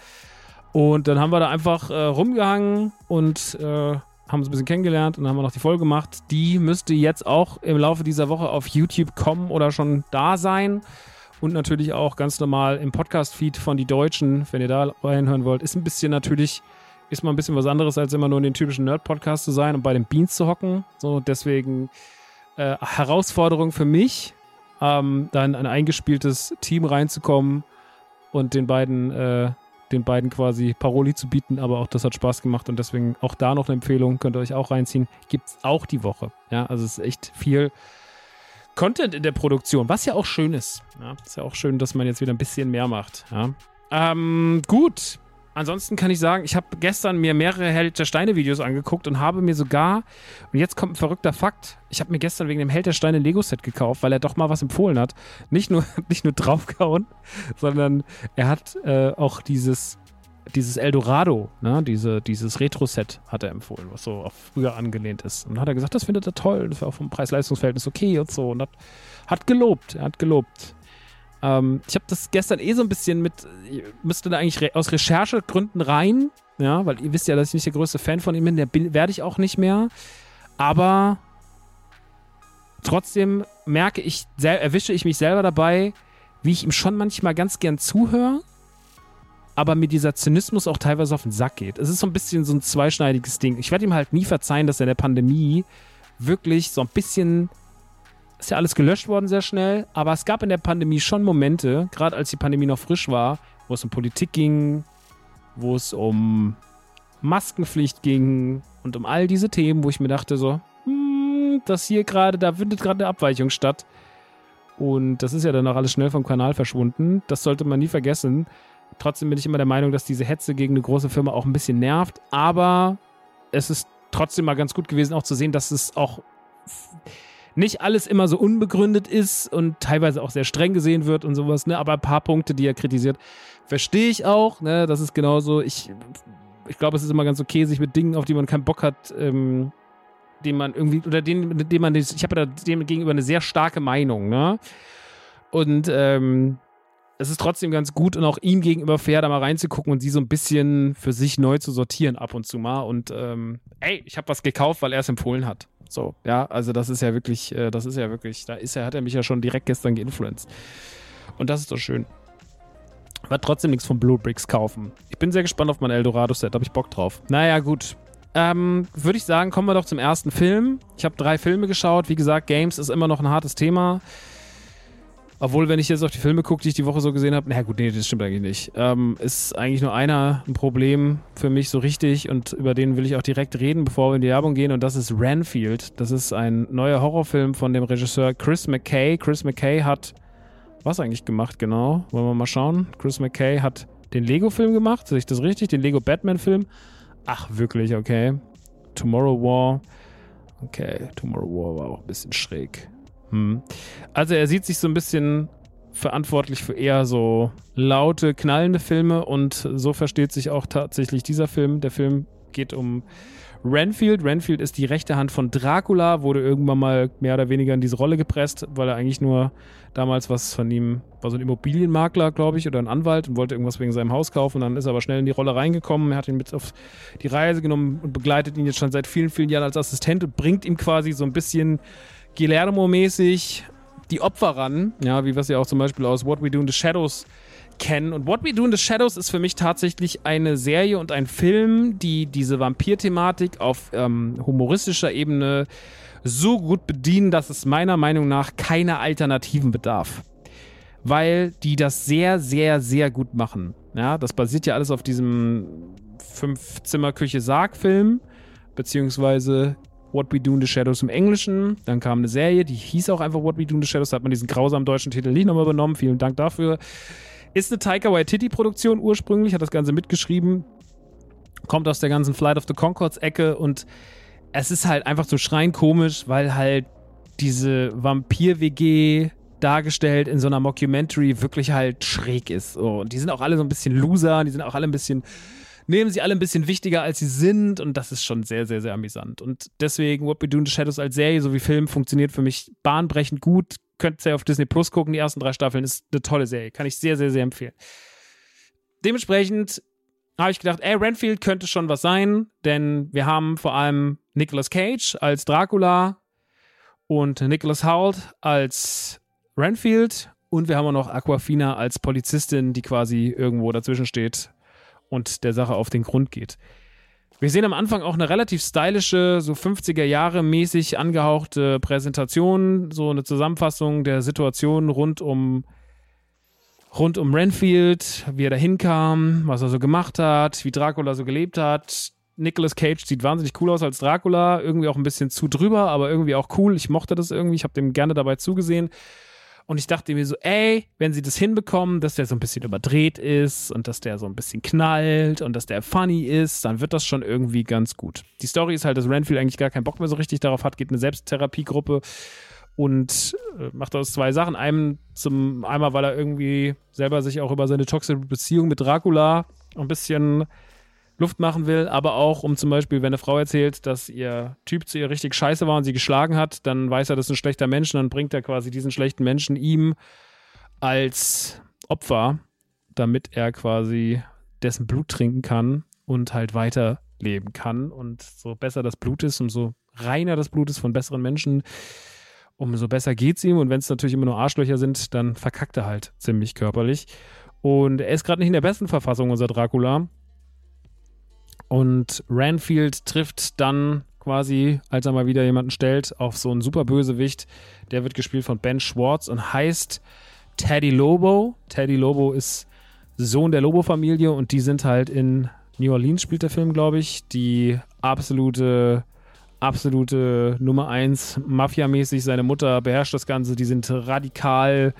Und dann haben wir da einfach äh, rumgehangen und äh, haben uns ein bisschen kennengelernt und dann haben wir noch die Folge gemacht. Die müsste jetzt auch im Laufe dieser Woche auf YouTube kommen oder schon da sein. Und natürlich auch ganz normal im Podcast-Feed von Die Deutschen, wenn ihr da reinhören wollt. Ist ein bisschen natürlich, ist mal ein bisschen was anderes, als immer nur in den typischen Nerd-Podcast zu sein und bei den Beans zu hocken. So, deswegen äh, Herausforderung für mich, ähm, dann ein eingespieltes Team reinzukommen und den beiden, äh, den beiden quasi Paroli zu bieten, aber auch das hat Spaß gemacht und deswegen auch da noch eine Empfehlung, könnt ihr euch auch reinziehen. Gibt es auch die Woche. Ja, also es ist echt viel Content in der Produktion, was ja auch schön ist. Ja, ist ja auch schön, dass man jetzt wieder ein bisschen mehr macht. Ja. Ähm, gut, ansonsten kann ich sagen, ich habe gestern mir mehrere Held der Steine-Videos angeguckt und habe mir sogar, und jetzt kommt ein verrückter Fakt, ich habe mir gestern wegen dem Held der Steine Lego-Set gekauft, weil er doch mal was empfohlen hat. Nicht nur, nicht nur draufgehauen, sondern er hat äh, auch dieses, dieses Eldorado, ne, diese, dieses Retro-Set hat er empfohlen, was so auf früher angelehnt ist. Und dann hat er gesagt, das findet er toll, das war auch vom Preis-Leistungs-Verhältnis okay und so. Und hat, hat gelobt, er hat gelobt. Ähm, ich habe das gestern eh so ein bisschen mit, müsste da eigentlich re aus Recherchegründen rein, ja, weil ihr wisst ja, dass ich nicht der größte Fan von ihm bin, der werde ich auch nicht mehr. Aber trotzdem merke ich, erwische ich mich selber dabei, wie ich ihm schon manchmal ganz gern zuhöre, aber mir dieser Zynismus auch teilweise auf den Sack geht. Es ist so ein bisschen so ein zweischneidiges Ding. Ich werde ihm halt nie verzeihen, dass er in der Pandemie wirklich so ein bisschen ist ja alles gelöscht worden sehr schnell, aber es gab in der Pandemie schon Momente, gerade als die Pandemie noch frisch war, wo es um Politik ging, wo es um Maskenpflicht ging und um all diese Themen, wo ich mir dachte so, hm, das hier gerade, da findet gerade eine Abweichung statt. Und das ist ja dann auch alles schnell vom Kanal verschwunden. Das sollte man nie vergessen. Trotzdem bin ich immer der Meinung, dass diese Hetze gegen eine große Firma auch ein bisschen nervt. Aber es ist trotzdem mal ganz gut gewesen, auch zu sehen, dass es auch nicht alles immer so unbegründet ist und teilweise auch sehr streng gesehen wird und sowas, ne? Aber ein paar Punkte, die er kritisiert, verstehe ich auch, ne? Das ist genauso. Ich, ich glaube, es ist immer ganz okay, sich mit Dingen, auf die man keinen Bock hat, ähm, den man irgendwie, oder den, den man, ich habe da dem gegenüber eine sehr starke Meinung, ne? Und ähm, es ist trotzdem ganz gut und auch ihm gegenüber fair, da mal reinzugucken und sie so ein bisschen für sich neu zu sortieren ab und zu mal. Und ähm, ey, ich habe was gekauft, weil er es empfohlen hat. So, ja, also das ist ja wirklich, äh, das ist ja wirklich, da ist er, hat er mich ja schon direkt gestern geinfluenced. Und das ist doch schön. Werde trotzdem nichts von Blue Bricks kaufen. Ich bin sehr gespannt auf mein Eldorado-Set, habe ich Bock drauf. Naja, gut. Ähm, Würde ich sagen, kommen wir doch zum ersten Film. Ich habe drei Filme geschaut. Wie gesagt, Games ist immer noch ein hartes Thema. Obwohl, wenn ich jetzt auf die Filme gucke, die ich die Woche so gesehen habe, na gut, nee, das stimmt eigentlich nicht. Ähm, ist eigentlich nur einer ein Problem für mich so richtig und über den will ich auch direkt reden, bevor wir in die Werbung gehen und das ist Renfield. Das ist ein neuer Horrorfilm von dem Regisseur Chris McKay. Chris McKay hat was eigentlich gemacht, genau? Wollen wir mal schauen. Chris McKay hat den Lego-Film gemacht, sehe ich das richtig? Den Lego-Batman-Film. Ach, wirklich, okay. Tomorrow War. Okay, Tomorrow War war auch ein bisschen schräg. Hm. Also er sieht sich so ein bisschen verantwortlich für eher so laute, knallende Filme und so versteht sich auch tatsächlich dieser Film. Der Film geht um Renfield. Renfield ist die rechte Hand von Dracula, wurde irgendwann mal mehr oder weniger in diese Rolle gepresst, weil er eigentlich nur damals was von ihm, war so ein Immobilienmakler, glaube ich, oder ein Anwalt und wollte irgendwas wegen seinem Haus kaufen. Und dann ist er aber schnell in die Rolle reingekommen. Er hat ihn mit auf die Reise genommen und begleitet ihn jetzt schon seit vielen, vielen Jahren als Assistent und bringt ihm quasi so ein bisschen Guillermo-mäßig die Opfer ran, ja, wie wir es ja auch zum Beispiel aus What We Do in the Shadows kennen. Und What We Do in the Shadows ist für mich tatsächlich eine Serie und ein Film, die diese Vampir-Thematik auf ähm, humoristischer Ebene so gut bedienen, dass es meiner Meinung nach keine Alternativen bedarf. Weil die das sehr, sehr, sehr gut machen. Ja, das basiert ja alles auf diesem Fünf-Zimmer-Küche-Sarg-Film, beziehungsweise What We Do in the Shadows im Englischen. Dann kam eine Serie, die hieß auch einfach What We Do in the Shadows. Da hat man diesen grausamen deutschen Titel nicht nochmal übernommen. Vielen Dank dafür. Ist eine Taika Waititi-Produktion ursprünglich, hat das Ganze mitgeschrieben. Kommt aus der ganzen Flight of the Concords-Ecke und es ist halt einfach so schreien komisch, weil halt diese Vampir-WG dargestellt in so einer Mockumentary wirklich halt schräg ist. Und die sind auch alle so ein bisschen Loser, die sind auch alle ein bisschen nehmen sie alle ein bisschen wichtiger, als sie sind. Und das ist schon sehr, sehr, sehr amüsant. Und deswegen What We Do in the Shadows als Serie sowie Film funktioniert für mich bahnbrechend gut. Könnt ihr auf Disney Plus gucken. Die ersten drei Staffeln ist eine tolle Serie. Kann ich sehr, sehr, sehr empfehlen. Dementsprechend habe ich gedacht, ey, Renfield könnte schon was sein, denn wir haben vor allem Nicolas Cage als Dracula und Nicholas Hoult als Renfield und wir haben auch noch Aquafina als Polizistin, die quasi irgendwo dazwischen steht und der Sache auf den Grund geht. Wir sehen am Anfang auch eine relativ stylische, so 50er Jahre mäßig angehauchte Präsentation, so eine Zusammenfassung der Situation rund um rund um Renfield, wie er da hinkam, was er so gemacht hat, wie Dracula so gelebt hat. Nicolas Cage sieht wahnsinnig cool aus als Dracula, irgendwie auch ein bisschen zu drüber, aber irgendwie auch cool. Ich mochte das irgendwie, ich habe dem gerne dabei zugesehen. Und ich dachte mir so, ey, wenn sie das hinbekommen, dass der so ein bisschen überdreht ist und dass der so ein bisschen knallt und dass der funny ist, dann wird das schon irgendwie ganz gut. Die Story ist halt, dass Renfield eigentlich gar keinen Bock mehr so richtig darauf hat, geht eine Selbsttherapiegruppe und äh, macht aus zwei Sachen. Einem zum, einmal, weil er irgendwie selber sich auch über seine toxische Beziehung mit Dracula ein bisschen Luft machen will, aber auch, um zum Beispiel, wenn eine Frau erzählt, dass ihr Typ zu ihr richtig scheiße war und sie geschlagen hat, dann weiß er, das ist ein schlechter Mensch und dann bringt er quasi diesen schlechten Menschen ihm als Opfer, damit er quasi dessen Blut trinken kann und halt weiterleben kann. Und so besser das Blut ist, umso reiner das Blut ist von besseren Menschen, umso besser geht's ihm. Und wenn es natürlich immer nur Arschlöcher sind, dann verkackt er halt ziemlich körperlich. Und er ist gerade nicht in der besten Verfassung, unser Dracula. Und Ranfield trifft dann quasi, als er mal wieder jemanden stellt, auf so einen Superbösewicht. Der wird gespielt von Ben Schwartz und heißt Teddy Lobo. Teddy Lobo ist Sohn der Lobo-Familie und die sind halt in New Orleans, spielt der Film, glaube ich, die absolute absolute Nummer eins, Mafia-mäßig. Seine Mutter beherrscht das Ganze. Die sind radikal.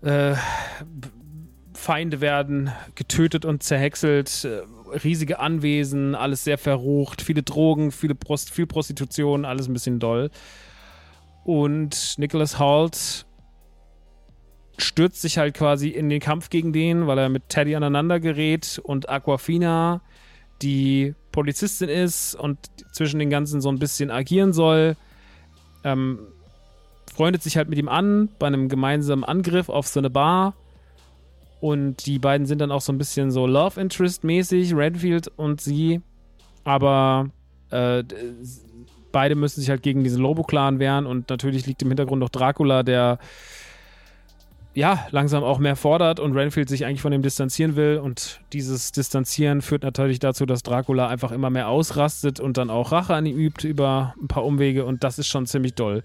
Äh, Feinde werden getötet und zerhäckselt. Riesige Anwesen, alles sehr verrucht. Viele Drogen, viele Prost viel Prostitution, alles ein bisschen doll. Und Nicholas Holt stürzt sich halt quasi in den Kampf gegen den, weil er mit Teddy aneinander gerät und Aquafina, die Polizistin ist und zwischen den ganzen so ein bisschen agieren soll, ähm, freundet sich halt mit ihm an bei einem gemeinsamen Angriff auf so eine Bar. Und die beiden sind dann auch so ein bisschen so Love Interest mäßig, Redfield und sie. Aber äh, beide müssen sich halt gegen diesen Lobo-Clan wehren und natürlich liegt im Hintergrund noch Dracula, der ja, langsam auch mehr fordert und Renfield sich eigentlich von ihm distanzieren will. Und dieses Distanzieren führt natürlich dazu, dass Dracula einfach immer mehr ausrastet und dann auch Rache an ihm übt über ein paar Umwege. Und das ist schon ziemlich doll.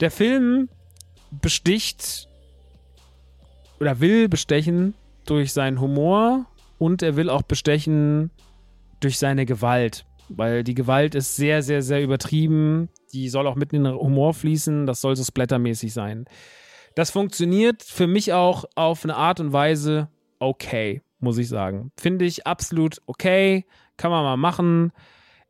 Der Film besticht oder will bestechen durch seinen Humor und er will auch bestechen durch seine Gewalt. Weil die Gewalt ist sehr, sehr, sehr übertrieben. Die soll auch mitten in den Humor fließen. Das soll so splattermäßig sein. Das funktioniert für mich auch auf eine Art und Weise okay, muss ich sagen. Finde ich absolut okay, kann man mal machen.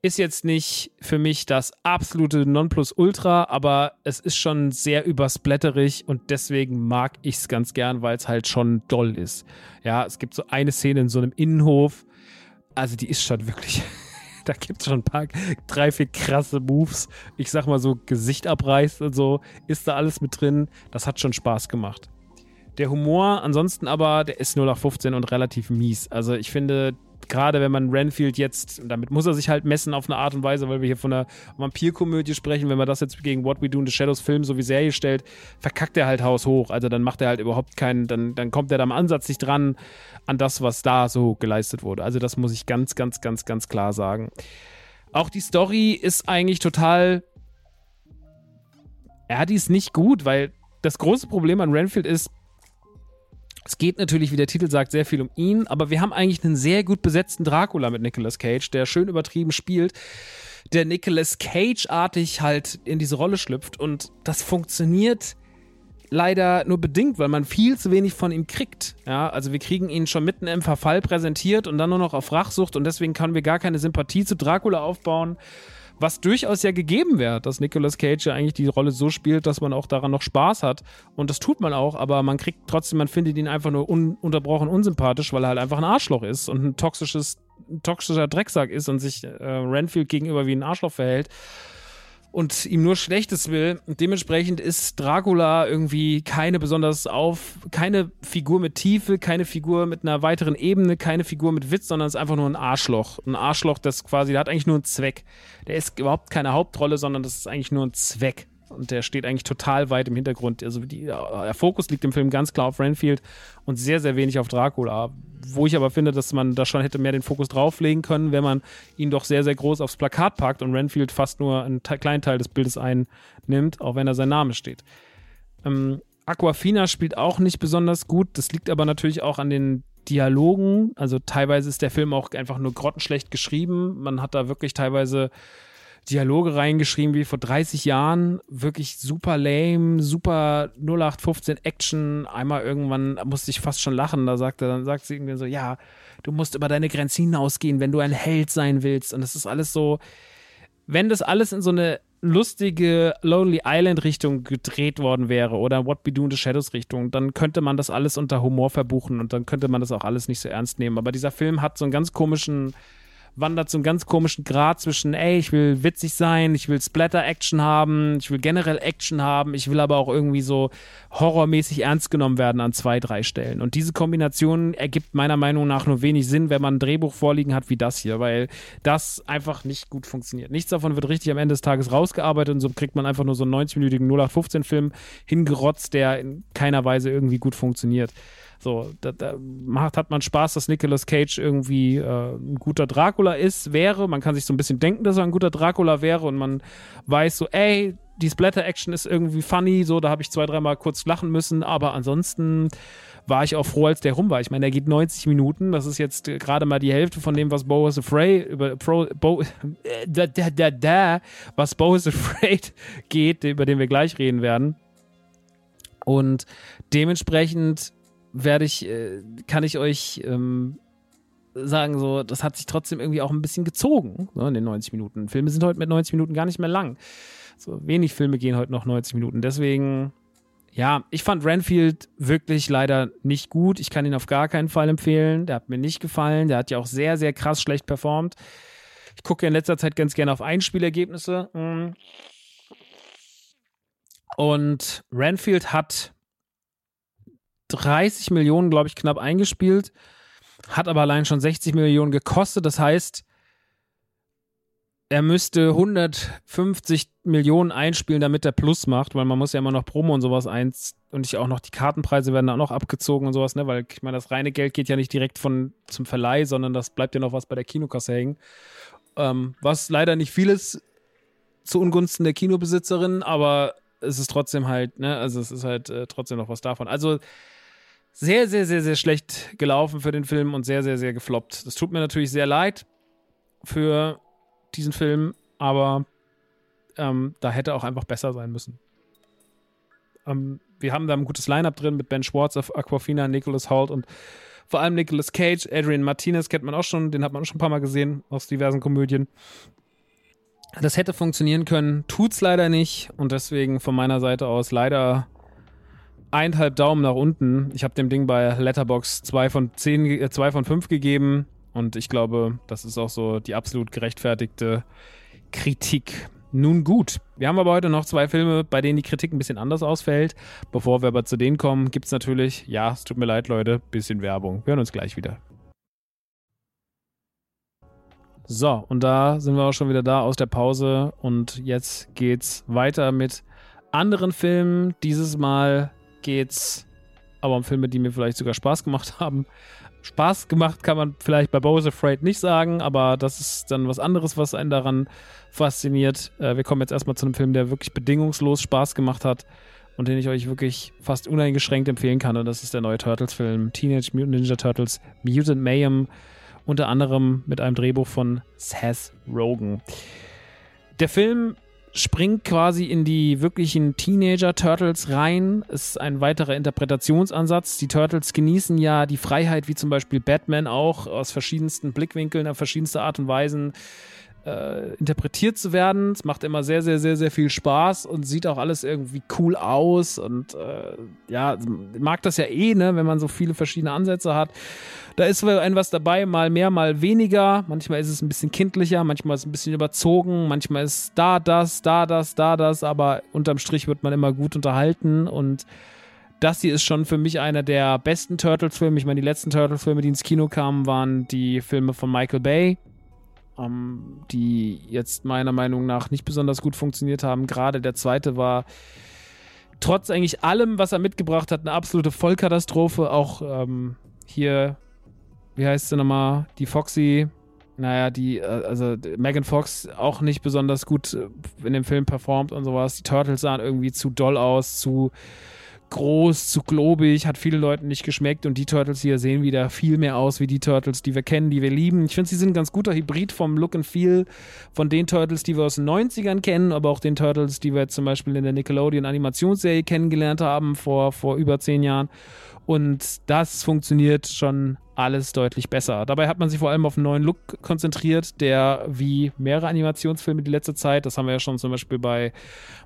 Ist jetzt nicht für mich das absolute Nonplusultra, aber es ist schon sehr übersplatterig und deswegen mag ich es ganz gern, weil es halt schon doll ist. Ja, es gibt so eine Szene in so einem Innenhof, also die ist schon wirklich da gibt es schon ein paar, drei, vier krasse Moves. Ich sag mal so, Gesicht abreißt und so, ist da alles mit drin. Das hat schon Spaß gemacht. Der Humor ansonsten aber, der ist 0 nach 15 und relativ mies. Also ich finde, gerade wenn man Renfield jetzt, damit muss er sich halt messen auf eine Art und Weise, weil wir hier von einer Vampirkomödie sprechen, wenn man das jetzt gegen What We Do in the Shadows Film so wie Serie stellt, verkackt er halt haushoch. Also dann macht er halt überhaupt keinen, dann, dann kommt er da am Ansatz nicht dran an das, was da so geleistet wurde. Also das muss ich ganz, ganz, ganz, ganz klar sagen. Auch die Story ist eigentlich total, ja, die ist nicht gut, weil das große Problem an Renfield ist, es geht natürlich, wie der Titel sagt, sehr viel um ihn, aber wir haben eigentlich einen sehr gut besetzten Dracula mit Nicolas Cage, der schön übertrieben spielt, der Nicolas Cage-artig halt in diese Rolle schlüpft und das funktioniert leider nur bedingt, weil man viel zu wenig von ihm kriegt. Ja, also wir kriegen ihn schon mitten im Verfall präsentiert und dann nur noch auf Rachsucht und deswegen können wir gar keine Sympathie zu Dracula aufbauen was durchaus ja gegeben wäre, dass Nicolas Cage ja eigentlich die Rolle so spielt, dass man auch daran noch Spaß hat. Und das tut man auch, aber man kriegt trotzdem, man findet ihn einfach nur ununterbrochen unsympathisch, weil er halt einfach ein Arschloch ist und ein toxisches, ein toxischer Drecksack ist und sich äh, Renfield gegenüber wie ein Arschloch verhält und ihm nur Schlechtes will. Und dementsprechend ist Dracula irgendwie keine besonders auf, keine Figur mit Tiefe, keine Figur mit einer weiteren Ebene, keine Figur mit Witz, sondern ist einfach nur ein Arschloch. Ein Arschloch, das quasi, der hat eigentlich nur einen Zweck. Der ist überhaupt keine Hauptrolle, sondern das ist eigentlich nur ein Zweck. Und der steht eigentlich total weit im Hintergrund. Also die, der Fokus liegt im Film ganz klar auf Renfield und sehr, sehr wenig auf Dracula. Wo ich aber finde, dass man da schon hätte mehr den Fokus drauflegen können, wenn man ihn doch sehr, sehr groß aufs Plakat packt und Renfield fast nur einen kleinen Teil des Bildes einnimmt, auch wenn da sein Name steht. Ähm, Aquafina spielt auch nicht besonders gut. Das liegt aber natürlich auch an den Dialogen. Also teilweise ist der Film auch einfach nur grottenschlecht geschrieben. Man hat da wirklich teilweise Dialoge reingeschrieben wie vor 30 Jahren. Wirklich super lame, super 0815 Action. Einmal irgendwann musste ich fast schon lachen. Da sagt er, dann sagt sie irgendwie so, ja, du musst über deine Grenzen hinausgehen, wenn du ein Held sein willst. Und das ist alles so, wenn das alles in so eine lustige Lonely Island Richtung gedreht worden wäre oder What We Do in the Shadows Richtung, dann könnte man das alles unter Humor verbuchen und dann könnte man das auch alles nicht so ernst nehmen. Aber dieser Film hat so einen ganz komischen wandert so einen ganz komischen Grad zwischen, ey, ich will witzig sein, ich will Splatter-Action haben, ich will generell Action haben, ich will aber auch irgendwie so horrormäßig ernst genommen werden an zwei, drei Stellen. Und diese Kombination ergibt meiner Meinung nach nur wenig Sinn, wenn man ein Drehbuch vorliegen hat wie das hier, weil das einfach nicht gut funktioniert. Nichts davon wird richtig am Ende des Tages rausgearbeitet und so kriegt man einfach nur so einen 90-minütigen 0815-Film hingerotzt, der in keiner Weise irgendwie gut funktioniert. So, da, da macht, hat man Spaß, dass Nicolas Cage irgendwie äh, ein guter Dracula ist, wäre. Man kann sich so ein bisschen denken, dass er ein guter Dracula wäre und man weiß so, ey, die Splatter-Action ist irgendwie funny, so, da habe ich zwei, dreimal kurz lachen müssen, aber ansonsten war ich auch froh, als der rum war. Ich meine, der geht 90 Minuten, das ist jetzt gerade mal die Hälfte von dem, was Bo is Afraid, über Pro, Bo, da, da, da, da, was Bo is Afraid geht, über den wir gleich reden werden. Und dementsprechend werde ich, äh, kann ich euch ähm, sagen, so, das hat sich trotzdem irgendwie auch ein bisschen gezogen ne, in den 90 Minuten. Filme sind heute mit 90 Minuten gar nicht mehr lang. So wenig Filme gehen heute noch 90 Minuten. Deswegen, ja, ich fand Renfield wirklich leider nicht gut. Ich kann ihn auf gar keinen Fall empfehlen. Der hat mir nicht gefallen. Der hat ja auch sehr, sehr krass schlecht performt. Ich gucke in letzter Zeit ganz gerne auf Einspielergebnisse. Mm. Und Renfield hat 30 Millionen, glaube ich, knapp eingespielt, hat aber allein schon 60 Millionen gekostet. Das heißt, er müsste 150 Millionen einspielen, damit er Plus macht, weil man muss ja immer noch Promo und sowas eins und ich auch noch die Kartenpreise werden auch noch abgezogen und sowas, ne, weil ich meine, das reine Geld geht ja nicht direkt von zum Verleih, sondern das bleibt ja noch was bei der Kinokasse hängen. Ähm, was leider nicht viel ist zu Ungunsten der Kinobesitzerin, aber es ist trotzdem halt, ne, also es ist halt äh, trotzdem noch was davon. Also sehr, sehr, sehr, sehr schlecht gelaufen für den Film und sehr, sehr, sehr gefloppt. Das tut mir natürlich sehr leid für diesen Film, aber ähm, da hätte auch einfach besser sein müssen. Ähm, wir haben da ein gutes Line-Up drin mit Ben Schwartz, Aquafina, Nicholas Holt und vor allem Nicolas Cage, Adrian Martinez kennt man auch schon, den hat man auch schon ein paar Mal gesehen aus diversen Komödien. Das hätte funktionieren können, tut's leider nicht und deswegen von meiner Seite aus leider eineinhalb Daumen nach unten. Ich habe dem Ding bei Letterbox 2 von 10, 2 äh, von 5 gegeben. Und ich glaube, das ist auch so die absolut gerechtfertigte Kritik. Nun gut, wir haben aber heute noch zwei Filme, bei denen die Kritik ein bisschen anders ausfällt. Bevor wir aber zu denen kommen, gibt es natürlich, ja, es tut mir leid, Leute, bisschen Werbung. Wir hören uns gleich wieder. So, und da sind wir auch schon wieder da aus der Pause und jetzt geht's weiter mit anderen Filmen. Dieses Mal geht's aber um Filme, die mir vielleicht sogar Spaß gemacht haben. Spaß gemacht kann man vielleicht bei Bowser Afraid nicht sagen, aber das ist dann was anderes, was einen daran fasziniert. Äh, wir kommen jetzt erstmal zu einem Film, der wirklich bedingungslos Spaß gemacht hat und den ich euch wirklich fast uneingeschränkt empfehlen kann. Und das ist der neue Turtles-Film Teenage Mutant Ninja Turtles Mutant Mayhem, unter anderem mit einem Drehbuch von Seth Rogen. Der Film springt quasi in die wirklichen Teenager-Turtles rein. Ist ein weiterer Interpretationsansatz. Die Turtles genießen ja die Freiheit, wie zum Beispiel Batman auch, aus verschiedensten Blickwinkeln, auf verschiedenste Art und Weisen äh, interpretiert zu werden. Es macht immer sehr, sehr, sehr, sehr viel Spaß und sieht auch alles irgendwie cool aus. Und äh, ja, mag das ja eh, ne, wenn man so viele verschiedene Ansätze hat. Da ist ein was dabei, mal mehr, mal weniger. Manchmal ist es ein bisschen kindlicher, manchmal ist es ein bisschen überzogen, manchmal ist da das, da das, da das, aber unterm Strich wird man immer gut unterhalten und das hier ist schon für mich einer der besten Turtles-Filme. Ich meine, die letzten Turtles-Filme, die ins Kino kamen, waren die Filme von Michael Bay, ähm, die jetzt meiner Meinung nach nicht besonders gut funktioniert haben. Gerade der zweite war trotz eigentlich allem, was er mitgebracht hat, eine absolute Vollkatastrophe. Auch ähm, hier wie heißt sie nochmal? Die Foxy. Naja, die, äh, also Megan Fox auch nicht besonders gut äh, in dem Film performt und sowas. Die Turtles sahen irgendwie zu doll aus, zu groß, zu globig, hat vielen Leuten nicht geschmeckt und die Turtles hier sehen wieder viel mehr aus wie die Turtles, die wir kennen, die wir lieben. Ich finde, sie sind ein ganz guter Hybrid vom Look and Feel von den Turtles, die wir aus den 90ern kennen, aber auch den Turtles, die wir zum Beispiel in der Nickelodeon Animationsserie kennengelernt haben vor, vor über zehn Jahren. Und das funktioniert schon alles deutlich besser. Dabei hat man sich vor allem auf einen neuen Look konzentriert, der wie mehrere Animationsfilme die letzte Zeit, das haben wir ja schon zum Beispiel bei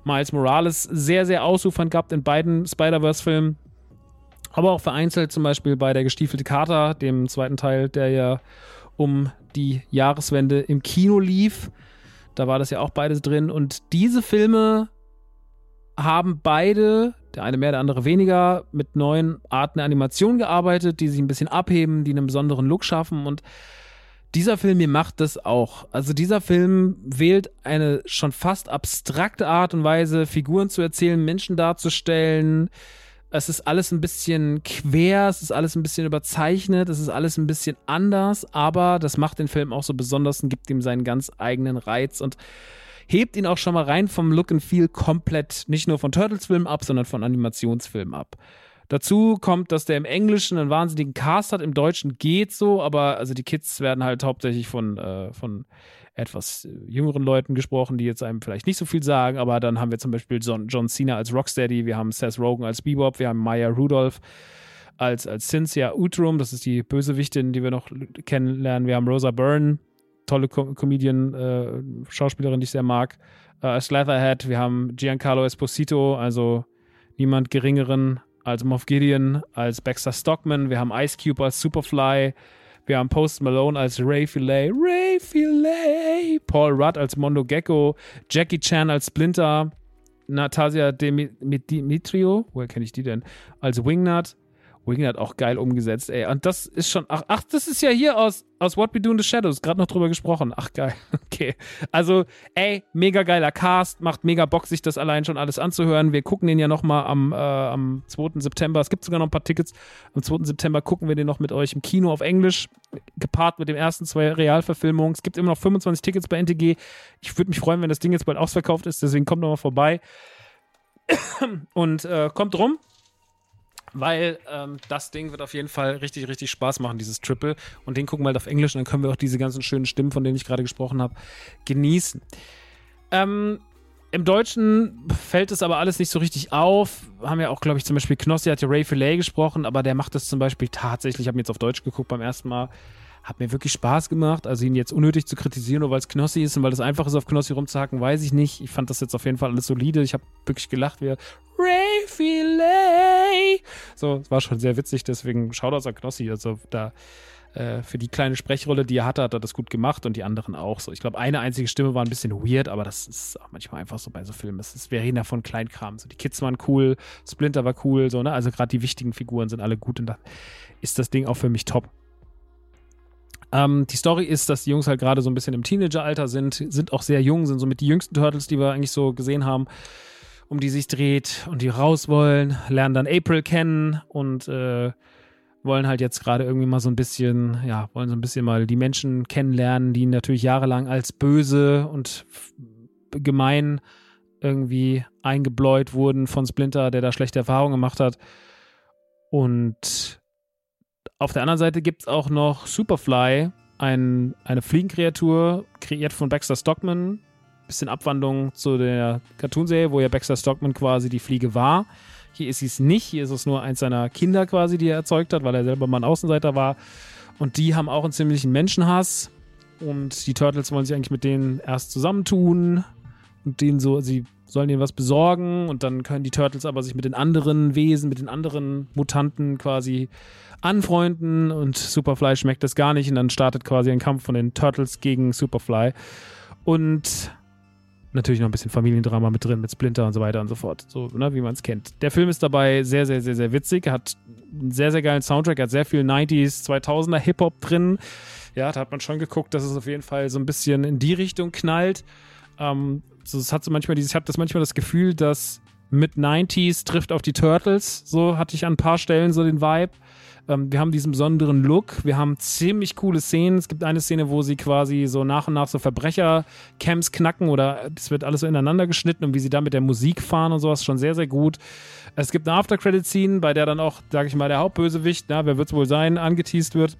Miles Morales sehr, sehr ausufernd gehabt in beiden Spider-Verse-Filmen. Aber auch vereinzelt zum Beispiel bei der gestiefelte Kater, dem zweiten Teil, der ja um die Jahreswende im Kino lief. Da war das ja auch beides drin. Und diese Filme haben beide der eine mehr, der andere weniger, mit neuen Arten der Animation gearbeitet, die sich ein bisschen abheben, die einen besonderen Look schaffen. Und dieser Film hier macht das auch. Also dieser Film wählt eine schon fast abstrakte Art und Weise, Figuren zu erzählen, Menschen darzustellen, Es ist alles ein bisschen quer, es ist alles ein bisschen überzeichnet, es ist alles ein bisschen anders, aber das macht den Film auch so besonders und gibt ihm seinen ganz eigenen Reiz. Und hebt ihn auch schon mal rein vom Look and Feel komplett, nicht nur von Turtles-Filmen ab, sondern von Animationsfilmen ab. Dazu kommt, dass der im Englischen einen wahnsinnigen Cast hat, im Deutschen geht so, aber also die Kids werden halt hauptsächlich von, äh, von etwas äh, jüngeren Leuten gesprochen, die jetzt einem vielleicht nicht so viel sagen, aber dann haben wir zum Beispiel John, John Cena als Rocksteady, wir haben Seth Rogen als Bebop, wir haben Maya Rudolph als, als Cynthia Utrum, das ist die Bösewichtin, die wir noch kennenlernen, wir haben Rosa Byrne, tolle Com Comedian, äh, Schauspielerin, die ich sehr mag, äh, als Leatherhead, wir haben Giancarlo Esposito, also niemand geringeren als Moff Gideon, als Baxter Stockman, wir haben Ice Cube als Superfly, wir haben Post Malone als Ray Filet, Ray Filet, Paul Rudd als Mondo Gecko, Jackie Chan als Splinter, Natasia Dimitrio, woher kenne ich die denn? Als Wingnut, Wing hat auch geil umgesetzt, ey. Und das ist schon, ach, ach das ist ja hier aus, aus What We Do in the Shadows, gerade noch drüber gesprochen. Ach, geil. Okay. Also, ey, mega geiler Cast, macht mega Bock, sich das allein schon alles anzuhören. Wir gucken den ja nochmal am, äh, am 2. September. Es gibt sogar noch ein paar Tickets. Am 2. September gucken wir den noch mit euch im Kino auf Englisch, gepaart mit den ersten zwei Realverfilmungen. Es gibt immer noch 25 Tickets bei NTG. Ich würde mich freuen, wenn das Ding jetzt bald ausverkauft ist, deswegen kommt nochmal vorbei. Und äh, kommt rum weil ähm, das Ding wird auf jeden Fall richtig, richtig Spaß machen, dieses Triple. Und den gucken wir halt auf Englisch und dann können wir auch diese ganzen schönen Stimmen, von denen ich gerade gesprochen habe, genießen. Ähm, Im Deutschen fällt es aber alles nicht so richtig auf. Haben ja auch, glaube ich, zum Beispiel Knossi hat ja Ray Filet gesprochen, aber der macht das zum Beispiel tatsächlich. Ich habe jetzt auf Deutsch geguckt beim ersten Mal. Hat mir wirklich Spaß gemacht. Also ihn jetzt unnötig zu kritisieren, nur weil es Knossi ist und weil es einfach ist, auf Knossi rumzuhacken, weiß ich nicht. Ich fand das jetzt auf jeden Fall alles solide. Ich habe wirklich gelacht, wie er Ray Filet. So, es war schon sehr witzig, deswegen Shoutouts an Knossi. Also da äh, für die kleine Sprechrolle, die er hatte, hat er das gut gemacht und die anderen auch so. Ich glaube, eine einzige Stimme war ein bisschen weird, aber das ist auch manchmal einfach so bei so Filmen. Es ist, wir von Kleinkram. So, die Kids waren cool, Splinter war cool, so, ne? Also gerade die wichtigen Figuren sind alle gut und da ist das Ding auch für mich top. Ähm, die Story ist, dass die Jungs halt gerade so ein bisschen im Teenageralter sind, sind auch sehr jung, sind so mit die jüngsten Turtles, die wir eigentlich so gesehen haben um die sich dreht und die raus wollen, lernen dann April kennen und äh, wollen halt jetzt gerade irgendwie mal so ein bisschen, ja, wollen so ein bisschen mal die Menschen kennenlernen, die natürlich jahrelang als böse und gemein irgendwie eingebläut wurden von Splinter, der da schlechte Erfahrungen gemacht hat. Und auf der anderen Seite gibt es auch noch Superfly, ein, eine Fliegenkreatur, kreiert von Baxter Stockman, bisschen Abwandlung zu der Cartoonserie, wo ja Baxter Stockman quasi die Fliege war. Hier ist sie es nicht. Hier ist es nur eins seiner Kinder quasi, die er erzeugt hat, weil er selber mal ein Außenseiter war. Und die haben auch einen ziemlichen Menschenhass. Und die Turtles wollen sich eigentlich mit denen erst zusammentun und denen so, sie sollen denen was besorgen und dann können die Turtles aber sich mit den anderen Wesen, mit den anderen Mutanten quasi anfreunden und Superfly schmeckt das gar nicht und dann startet quasi ein Kampf von den Turtles gegen Superfly. Und natürlich noch ein bisschen Familiendrama mit drin, mit Splinter und so weiter und so fort. So, ne, wie man es kennt. Der Film ist dabei sehr, sehr, sehr, sehr witzig, hat einen sehr, sehr geilen Soundtrack, hat sehr viel 90s, 2000er Hip-Hop drin. Ja, da hat man schon geguckt, dass es auf jeden Fall so ein bisschen in die Richtung knallt. Ähm, so, es hat so manchmal dieses, ich habe das manchmal das Gefühl, dass mit 90s trifft auf die Turtles. So hatte ich an ein paar Stellen so den Vibe. Ähm, wir haben diesen besonderen Look. Wir haben ziemlich coole Szenen. Es gibt eine Szene, wo sie quasi so nach und nach so Verbrechercamps knacken oder es wird alles so ineinander geschnitten und wie sie da mit der Musik fahren und sowas schon sehr, sehr gut. Es gibt eine After-Credit-Scene, bei der dann auch, sage ich mal, der Hauptbösewicht, na, wer wird es wohl sein, angeteased wird.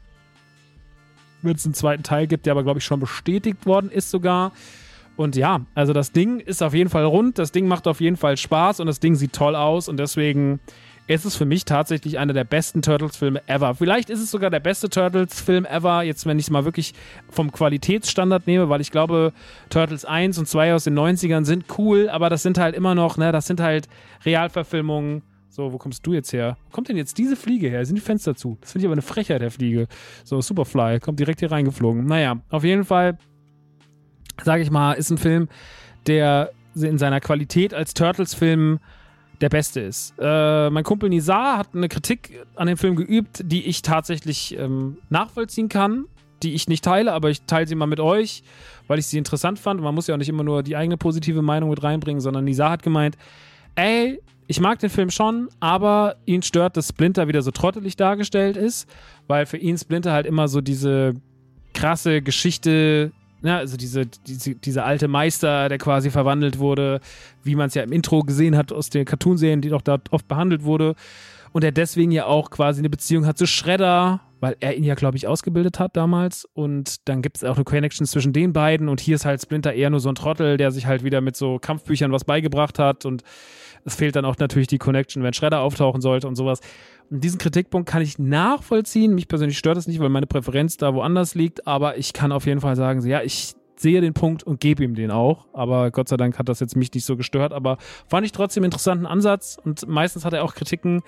Wenn es einen zweiten Teil gibt, der aber, glaube ich, schon bestätigt worden ist sogar. Und ja, also das Ding ist auf jeden Fall rund, das Ding macht auf jeden Fall Spaß und das Ding sieht toll aus und deswegen es ist für mich tatsächlich einer der besten Turtles-Filme ever. Vielleicht ist es sogar der beste Turtles-Film ever, jetzt wenn ich es mal wirklich vom Qualitätsstandard nehme, weil ich glaube, Turtles 1 und 2 aus den 90ern sind cool, aber das sind halt immer noch, ne, das sind halt Realverfilmungen. So, wo kommst du jetzt her? Wo kommt denn jetzt diese Fliege her? Sind die Fenster zu? Das finde ich aber eine Frechheit, der Fliege. So, Superfly, kommt direkt hier reingeflogen. Naja, auf jeden Fall, sage ich mal, ist ein Film, der in seiner Qualität als Turtles-Film der beste ist. Äh, mein Kumpel Nizar hat eine Kritik an dem Film geübt, die ich tatsächlich ähm, nachvollziehen kann, die ich nicht teile, aber ich teile sie mal mit euch, weil ich sie interessant fand. Man muss ja auch nicht immer nur die eigene positive Meinung mit reinbringen, sondern Nizar hat gemeint, ey, ich mag den Film schon, aber ihn stört, dass Splinter wieder so trottelig dargestellt ist, weil für ihn Splinter halt immer so diese krasse Geschichte, ja, also diese, diese, diese alte Meister, der quasi verwandelt wurde, wie man es ja im Intro gesehen hat aus den Cartoonserien, die doch da oft behandelt wurde. Und er deswegen ja auch quasi eine Beziehung hat zu Shredder, weil er ihn ja, glaube ich, ausgebildet hat damals. Und dann gibt es auch eine Connection zwischen den beiden. Und hier ist halt Splinter eher nur so ein Trottel, der sich halt wieder mit so Kampfbüchern was beigebracht hat. Und es fehlt dann auch natürlich die Connection, wenn Shredder auftauchen sollte und sowas. Und diesen Kritikpunkt kann ich nachvollziehen. Mich persönlich stört es nicht, weil meine Präferenz da woanders liegt. Aber ich kann auf jeden Fall sagen, ja, ich sehe den Punkt und gebe ihm den auch. Aber Gott sei Dank hat das jetzt mich nicht so gestört. Aber fand ich trotzdem interessanten Ansatz. Und meistens hat er auch Kritiken,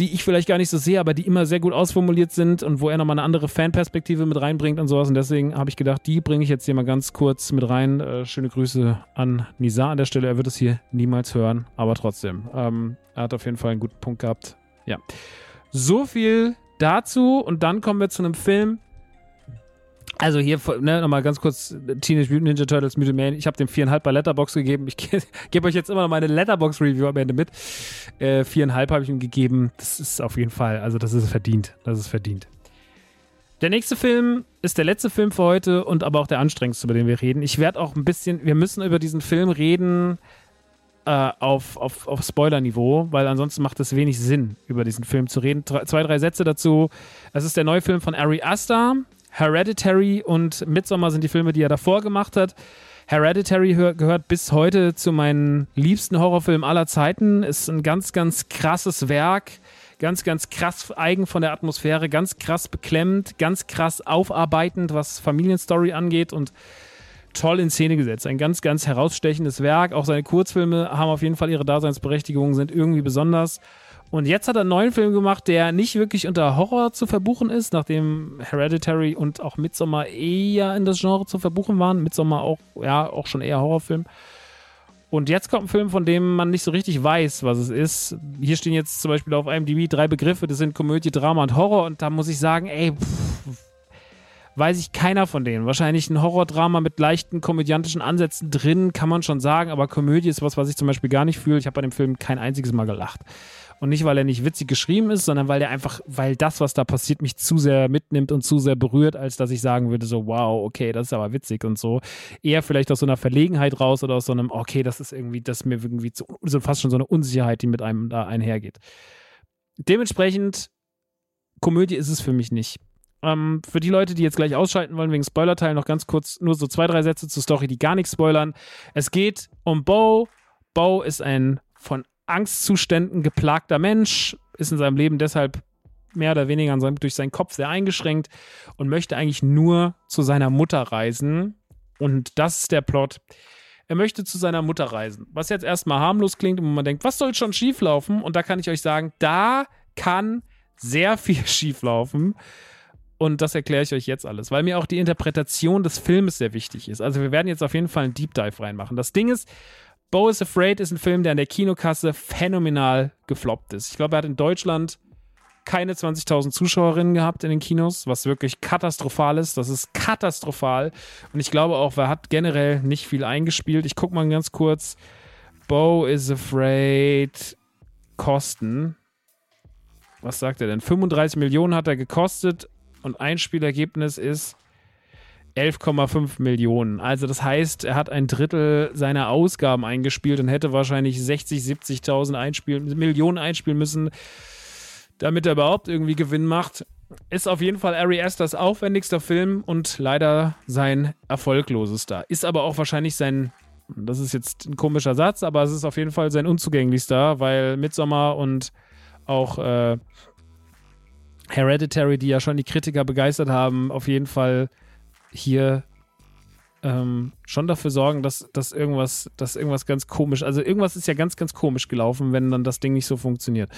die ich vielleicht gar nicht so sehe, aber die immer sehr gut ausformuliert sind und wo er nochmal eine andere Fanperspektive mit reinbringt und sowas. Und deswegen habe ich gedacht, die bringe ich jetzt hier mal ganz kurz mit rein. Äh, schöne Grüße an Nisa an der Stelle. Er wird es hier niemals hören, aber trotzdem. Ähm, er hat auf jeden Fall einen guten Punkt gehabt. Ja. So viel dazu und dann kommen wir zu einem Film, also hier ne, nochmal ganz kurz Teenage Mutant Ninja Turtles Mutant Man. Ich habe dem viereinhalb bei Letterbox gegeben. Ich gebe euch jetzt immer noch meine Letterbox Review am Ende mit. Äh, habe ich ihm gegeben. Das ist auf jeden Fall, also das ist verdient. Das ist verdient. Der nächste Film ist der letzte Film für heute und aber auch der anstrengendste, über den wir reden. Ich werde auch ein bisschen, wir müssen über diesen Film reden äh, auf, auf, auf Spoiler-Niveau, weil ansonsten macht es wenig Sinn, über diesen Film zu reden. Drei, zwei, drei Sätze dazu. Es ist der neue Film von Ari Aster. Hereditary und Midsommar sind die Filme, die er davor gemacht hat. Hereditary gehört bis heute zu meinen liebsten Horrorfilmen aller Zeiten. Ist ein ganz, ganz krasses Werk. Ganz, ganz krass eigen von der Atmosphäre, ganz krass beklemmend, ganz krass aufarbeitend, was Familienstory angeht und toll in Szene gesetzt. Ein ganz, ganz herausstechendes Werk. Auch seine Kurzfilme haben auf jeden Fall ihre Daseinsberechtigung, sind irgendwie besonders. Und jetzt hat er einen neuen Film gemacht, der nicht wirklich unter Horror zu verbuchen ist, nachdem Hereditary und auch Midsommar eher in das Genre zu verbuchen waren. Midsommar auch, ja, auch schon eher Horrorfilm. Und jetzt kommt ein Film, von dem man nicht so richtig weiß, was es ist. Hier stehen jetzt zum Beispiel auf IMDb drei Begriffe, das sind Komödie, Drama und Horror. Und da muss ich sagen, ey, pff, weiß ich keiner von denen. Wahrscheinlich ein Horrordrama mit leichten komödiantischen Ansätzen drin, kann man schon sagen, aber Komödie ist was, was ich zum Beispiel gar nicht fühle. Ich habe bei dem Film kein einziges Mal gelacht. Und nicht, weil er nicht witzig geschrieben ist, sondern weil er einfach, weil das, was da passiert, mich zu sehr mitnimmt und zu sehr berührt, als dass ich sagen würde, so, wow, okay, das ist aber witzig und so. Eher vielleicht aus so einer Verlegenheit raus oder aus so einem, okay, das ist irgendwie, das ist mir irgendwie zu, so fast schon so eine Unsicherheit, die mit einem da einhergeht. Dementsprechend, Komödie ist es für mich nicht. Ähm, für die Leute, die jetzt gleich ausschalten wollen wegen Spoilerteil, noch ganz kurz nur so zwei, drei Sätze zur Story, die gar nichts spoilern. Es geht um Bo. Bo ist ein von Angstzuständen geplagter Mensch, ist in seinem Leben deshalb mehr oder weniger seinem, durch seinen Kopf sehr eingeschränkt und möchte eigentlich nur zu seiner Mutter reisen. Und das ist der Plot. Er möchte zu seiner Mutter reisen. Was jetzt erstmal harmlos klingt und man denkt, was soll schon schieflaufen? Und da kann ich euch sagen, da kann sehr viel schieflaufen. Und das erkläre ich euch jetzt alles, weil mir auch die Interpretation des Filmes sehr wichtig ist. Also wir werden jetzt auf jeden Fall einen Deep Dive reinmachen. Das Ding ist, Bo is Afraid ist ein Film, der an der Kinokasse phänomenal gefloppt ist. Ich glaube, er hat in Deutschland keine 20.000 Zuschauerinnen gehabt in den Kinos, was wirklich katastrophal ist. Das ist katastrophal. Und ich glaube auch, er hat generell nicht viel eingespielt. Ich gucke mal ganz kurz. Bo is Afraid Kosten. Was sagt er denn? 35 Millionen hat er gekostet und Einspielergebnis ist 11,5 Millionen. Also das heißt, er hat ein Drittel seiner Ausgaben eingespielt und hätte wahrscheinlich 60, 70.000 einspielen, Millionen einspielen müssen, damit er überhaupt irgendwie Gewinn macht. Ist auf jeden Fall Ari Asters aufwendigster Film und leider sein erfolglosester. Ist aber auch wahrscheinlich sein, das ist jetzt ein komischer Satz, aber es ist auf jeden Fall sein unzugänglichster, weil Midsommar und auch äh, Hereditary, die ja schon die Kritiker begeistert haben, auf jeden Fall hier ähm, schon dafür sorgen, dass, dass, irgendwas, dass irgendwas ganz komisch, also irgendwas ist ja ganz, ganz komisch gelaufen, wenn dann das Ding nicht so funktioniert.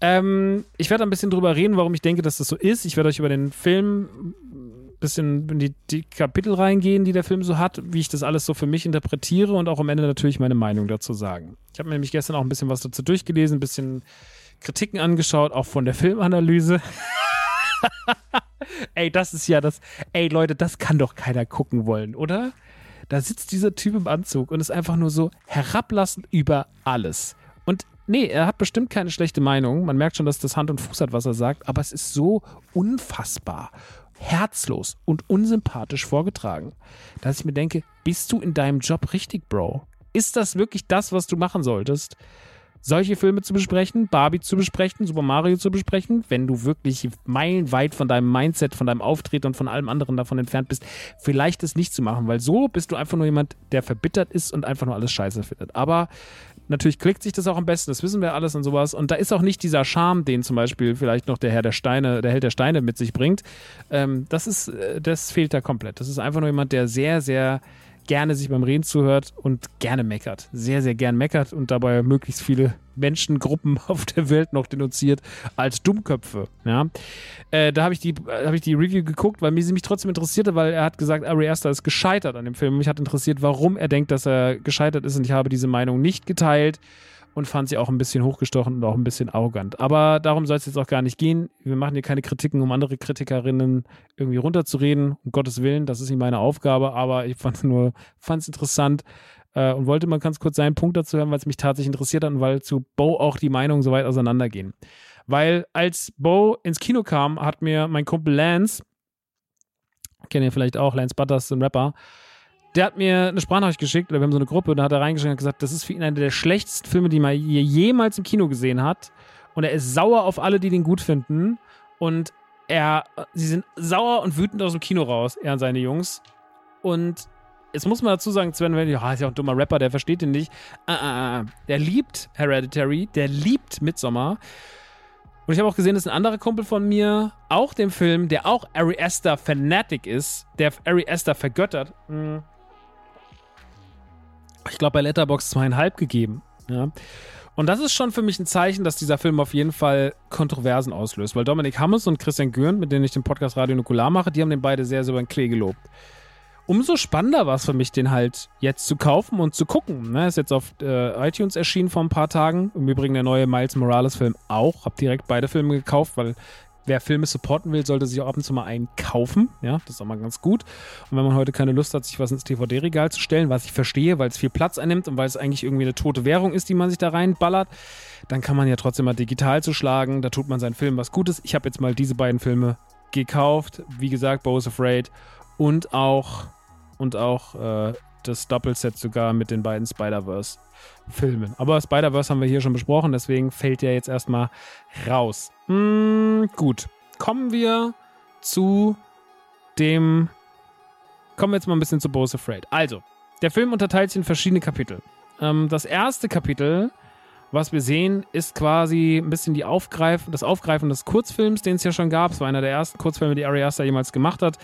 Ähm, ich werde ein bisschen drüber reden, warum ich denke, dass das so ist. Ich werde euch über den Film ein bisschen in die, die, Kapitel reingehen, die der Film so hat, wie ich das alles so für mich interpretiere und auch am Ende natürlich meine Meinung dazu sagen. Ich habe mir nämlich gestern auch ein bisschen was dazu durchgelesen, ein bisschen Kritiken angeschaut, auch von der Filmanalyse. ey, das ist ja das. Ey, Leute, das kann doch keiner gucken wollen, oder? Da sitzt dieser Typ im Anzug und ist einfach nur so herablassend über alles. Und nee, er hat bestimmt keine schlechte Meinung. Man merkt schon, dass das Hand und Fuß hat, was er sagt, aber es ist so unfassbar herzlos und unsympathisch vorgetragen, dass ich mir denke, bist du in deinem Job richtig, Bro? Ist das wirklich das, was du machen solltest? Solche Filme zu besprechen, Barbie zu besprechen, Super Mario zu besprechen, wenn du wirklich meilenweit von deinem Mindset, von deinem Auftreten und von allem anderen davon entfernt bist, vielleicht es nicht zu machen, weil so bist du einfach nur jemand, der verbittert ist und einfach nur alles scheiße findet. Aber natürlich klickt sich das auch am besten, das wissen wir alles und sowas. Und da ist auch nicht dieser Charme, den zum Beispiel vielleicht noch der Herr der Steine, der Held der Steine mit sich bringt. Ähm, das ist, äh, das fehlt da komplett. Das ist einfach nur jemand, der sehr, sehr gerne sich beim Reden zuhört und gerne meckert. Sehr, sehr gern meckert und dabei möglichst viele Menschengruppen auf der Welt noch denunziert als Dummköpfe. Ja. Äh, da habe ich, die, hab ich die Review geguckt, weil mir sie mich trotzdem interessierte, weil er hat gesagt, Ari Aster ist gescheitert an dem Film. Mich hat interessiert, warum er denkt, dass er gescheitert ist und ich habe diese Meinung nicht geteilt und fand sie auch ein bisschen hochgestochen und auch ein bisschen arrogant. Aber darum soll es jetzt auch gar nicht gehen. Wir machen hier keine Kritiken, um andere Kritikerinnen irgendwie runterzureden. Um Gottes Willen, das ist nicht meine Aufgabe, aber ich fand nur, fand es interessant äh, und wollte mal ganz kurz seinen Punkt dazu hören, weil es mich tatsächlich interessiert hat und weil zu Bo auch die Meinungen so weit auseinandergehen. Weil als Bo ins Kino kam, hat mir mein Kumpel Lance, kennt ihr vielleicht auch, Lance Butters, ein Rapper, der hat mir eine Sprachnachricht geschickt, oder wir haben so eine Gruppe, und da hat er reingeschrieben und gesagt, das ist für ihn einer der schlechtesten Filme, die man jemals im Kino gesehen hat. Und er ist sauer auf alle, die den gut finden. Und er, sie sind sauer und wütend aus dem Kino raus, er und seine Jungs. Und jetzt muss man dazu sagen, Sven, wenn ja, ist ja auch ein dummer Rapper, der versteht den nicht. Uh, uh, uh. Der liebt Hereditary, der liebt Midsommar. Und ich habe auch gesehen, dass ein anderer Kumpel von mir auch den Film, der auch Ari Aster Fanatic ist, der Ari Aster vergöttert, mh, hm, ich glaube, bei Letterbox zweieinhalb gegeben. Ja. Und das ist schon für mich ein Zeichen, dass dieser Film auf jeden Fall Kontroversen auslöst. Weil Dominik Hammes und Christian Gürn, mit denen ich den Podcast Radio Nukular mache, die haben den beide sehr, sehr über den Klee gelobt. Umso spannender war es für mich, den halt jetzt zu kaufen und zu gucken. Ne, ist jetzt auf äh, iTunes erschienen vor ein paar Tagen. Im Übrigen der neue Miles Morales-Film auch. Hab direkt beide Filme gekauft, weil wer Filme supporten will, sollte sich auch ab und zu mal einen kaufen. Ja, das ist auch mal ganz gut. Und wenn man heute keine Lust hat, sich was ins DVD-Regal zu stellen, was ich verstehe, weil es viel Platz einnimmt und weil es eigentlich irgendwie eine tote Währung ist, die man sich da reinballert, dann kann man ja trotzdem mal digital zuschlagen. Da tut man seinen Film was Gutes. Ich habe jetzt mal diese beiden Filme gekauft. Wie gesagt, Bo is Afraid und auch und auch äh, das Doppelset sogar mit den beiden Spider-Verse-Filmen. Aber Spider-Verse haben wir hier schon besprochen, deswegen fällt der jetzt erstmal raus. Hm, gut. Kommen wir zu dem. Kommen wir jetzt mal ein bisschen zu Bose Afraid. Also, der Film unterteilt sich in verschiedene Kapitel. Ähm, das erste Kapitel, was wir sehen, ist quasi ein bisschen die Aufgreif das Aufgreifen des Kurzfilms, den es ja schon gab. Es war einer der ersten Kurzfilme, die Ari Aster jemals gemacht hat.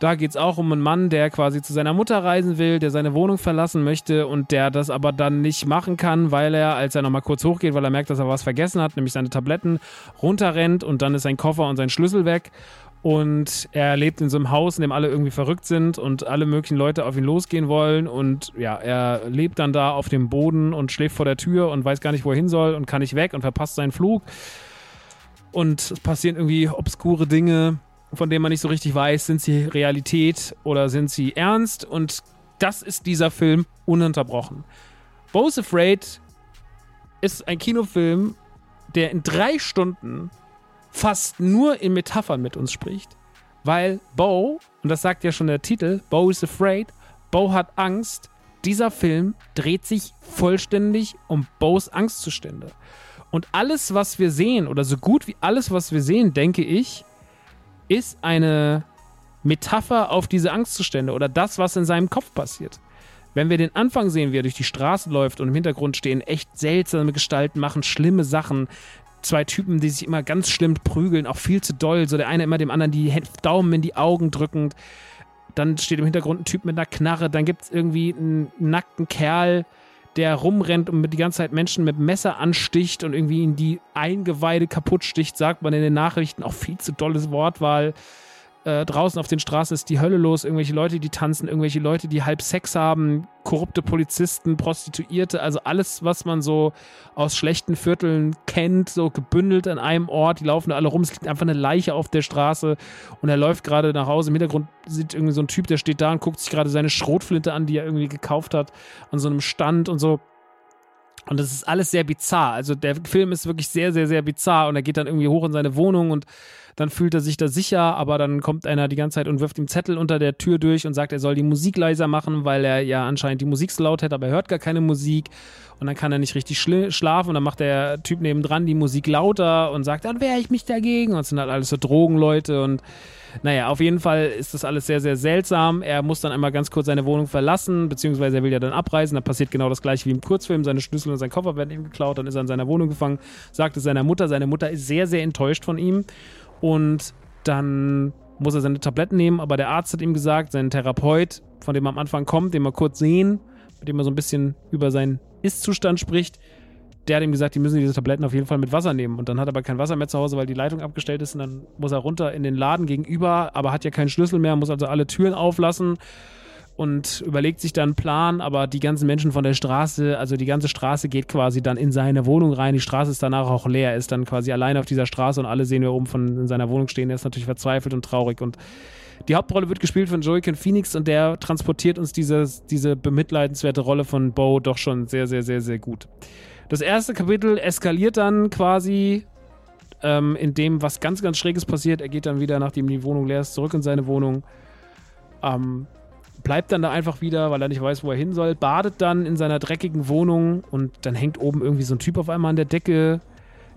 Da geht es auch um einen Mann, der quasi zu seiner Mutter reisen will, der seine Wohnung verlassen möchte und der das aber dann nicht machen kann, weil er, als er nochmal kurz hochgeht, weil er merkt, dass er was vergessen hat, nämlich seine Tabletten, runterrennt und dann ist sein Koffer und sein Schlüssel weg. Und er lebt in so einem Haus, in dem alle irgendwie verrückt sind und alle möglichen Leute auf ihn losgehen wollen. Und ja, er lebt dann da auf dem Boden und schläft vor der Tür und weiß gar nicht, wo er hin soll und kann nicht weg und verpasst seinen Flug. Und es passieren irgendwie obskure Dinge von denen man nicht so richtig weiß, sind sie Realität oder sind sie ernst. Und das ist dieser Film ununterbrochen. Bo's Afraid ist ein Kinofilm, der in drei Stunden fast nur in Metaphern mit uns spricht. Weil Bo, und das sagt ja schon der Titel, Bo is afraid, Bo hat Angst. Dieser Film dreht sich vollständig um Bo's Angstzustände. Und alles, was wir sehen, oder so gut wie alles, was wir sehen, denke ich, ist eine Metapher auf diese Angstzustände oder das, was in seinem Kopf passiert. Wenn wir den Anfang sehen, wie er durch die Straße läuft und im Hintergrund stehen echt seltsame Gestalten, machen schlimme Sachen. Zwei Typen, die sich immer ganz schlimm prügeln, auch viel zu doll. So der eine immer dem anderen die Daumen in die Augen drückend. Dann steht im Hintergrund ein Typ mit einer Knarre. Dann gibt es irgendwie einen nackten Kerl, der rumrennt und die ganze Zeit Menschen mit Messer ansticht und irgendwie in die Eingeweide kaputt sticht, sagt man in den Nachrichten. Auch viel zu dolles Wortwahl. Äh, draußen auf den Straßen ist die Hölle los. Irgendwelche Leute, die tanzen, irgendwelche Leute, die halb Sex haben, korrupte Polizisten, Prostituierte, also alles, was man so aus schlechten Vierteln kennt, so gebündelt an einem Ort. Die laufen da alle rum. Es liegt einfach eine Leiche auf der Straße und er läuft gerade nach Hause. Im Hintergrund sieht irgendwie so ein Typ, der steht da und guckt sich gerade seine Schrotflinte an, die er irgendwie gekauft hat, an so einem Stand und so. Und das ist alles sehr bizarr. Also der Film ist wirklich sehr, sehr, sehr bizarr und er geht dann irgendwie hoch in seine Wohnung und dann fühlt er sich da sicher, aber dann kommt einer die ganze Zeit und wirft ihm Zettel unter der Tür durch und sagt, er soll die Musik leiser machen, weil er ja anscheinend die Musik so laut hat, aber er hört gar keine Musik und dann kann er nicht richtig schlafen und dann macht der Typ nebendran die Musik lauter und sagt, dann wehre ich mich dagegen und es sind halt alles so Drogenleute und naja, auf jeden Fall ist das alles sehr, sehr seltsam. Er muss dann einmal ganz kurz seine Wohnung verlassen, beziehungsweise er will ja dann abreisen. Da passiert genau das gleiche wie im Kurzfilm. Seine Schlüssel und sein Koffer werden ihm geklaut. Dann ist er in seiner Wohnung gefangen, sagt es seiner Mutter. Seine Mutter ist sehr, sehr enttäuscht von ihm. Und dann muss er seine Tabletten nehmen, aber der Arzt hat ihm gesagt, sein Therapeut, von dem er am Anfang kommt, den wir kurz sehen, mit dem er so ein bisschen über seinen Ist-Zustand spricht, der hat ihm gesagt, die müssen diese Tabletten auf jeden Fall mit Wasser nehmen. Und dann hat er aber kein Wasser mehr zu Hause, weil die Leitung abgestellt ist. Und dann muss er runter in den Laden gegenüber, aber hat ja keinen Schlüssel mehr, muss also alle Türen auflassen und überlegt sich dann einen Plan, aber die ganzen Menschen von der Straße, also die ganze Straße geht quasi dann in seine Wohnung rein. Die Straße ist danach auch leer, er ist dann quasi allein auf dieser Straße und alle sehen, wir oben von in seiner Wohnung stehen. Er ist natürlich verzweifelt und traurig und die Hauptrolle wird gespielt von Joaquin Phoenix und der transportiert uns dieses, diese bemitleidenswerte Rolle von Bo doch schon sehr, sehr, sehr, sehr gut. Das erste Kapitel eskaliert dann quasi ähm, in dem, was ganz, ganz Schräges passiert. Er geht dann wieder, nachdem die Wohnung leer ist, zurück in seine Wohnung. Ähm, bleibt dann da einfach wieder, weil er nicht weiß, wo er hin soll, badet dann in seiner dreckigen Wohnung und dann hängt oben irgendwie so ein Typ auf einmal an der Decke,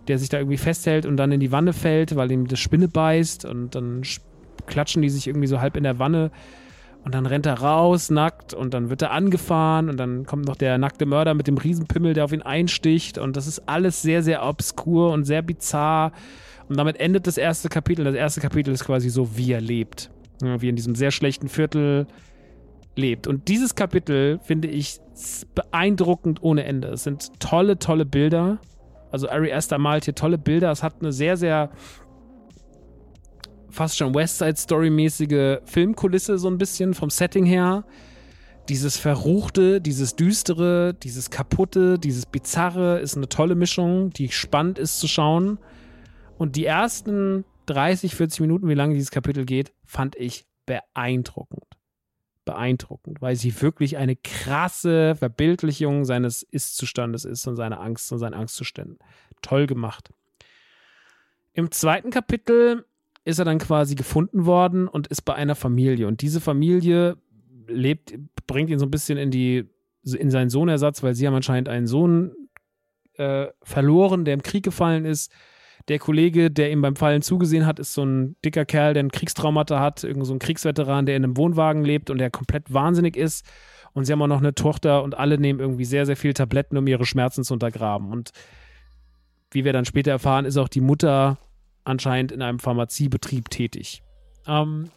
der sich da irgendwie festhält und dann in die Wanne fällt, weil ihm das Spinne beißt und dann klatschen die sich irgendwie so halb in der Wanne und dann rennt er raus, nackt und dann wird er angefahren und dann kommt noch der nackte Mörder mit dem Riesenpimmel, der auf ihn einsticht und das ist alles sehr, sehr obskur und sehr bizarr und damit endet das erste Kapitel. Das erste Kapitel ist quasi so, wie er lebt. Wie in diesem sehr schlechten Viertel lebt. Und dieses Kapitel finde ich beeindruckend ohne Ende. Es sind tolle, tolle Bilder. Also Ari Aster malt hier tolle Bilder. Es hat eine sehr, sehr fast schon West Side Story mäßige Filmkulisse so ein bisschen vom Setting her. Dieses Verruchte, dieses Düstere, dieses Kaputte, dieses Bizarre ist eine tolle Mischung, die spannend ist zu schauen. Und die ersten 30, 40 Minuten, wie lange dieses Kapitel geht, fand ich beeindruckend beeindruckend, weil sie wirklich eine krasse Verbildlichung seines Ist-Zustandes ist und seiner Angst und seinen Angstzuständen. Toll gemacht. Im zweiten Kapitel ist er dann quasi gefunden worden und ist bei einer Familie. Und diese Familie lebt, bringt ihn so ein bisschen in die, in seinen Sohnersatz, weil sie haben anscheinend einen Sohn äh, verloren, der im Krieg gefallen ist der Kollege, der ihm beim Fallen zugesehen hat, ist so ein dicker Kerl, der ein Kriegstraumata hat, irgend so ein Kriegsveteran, der in einem Wohnwagen lebt und der komplett wahnsinnig ist. Und sie haben auch noch eine Tochter und alle nehmen irgendwie sehr, sehr viel Tabletten, um ihre Schmerzen zu untergraben. Und wie wir dann später erfahren, ist auch die Mutter anscheinend in einem Pharmaziebetrieb tätig. Ähm,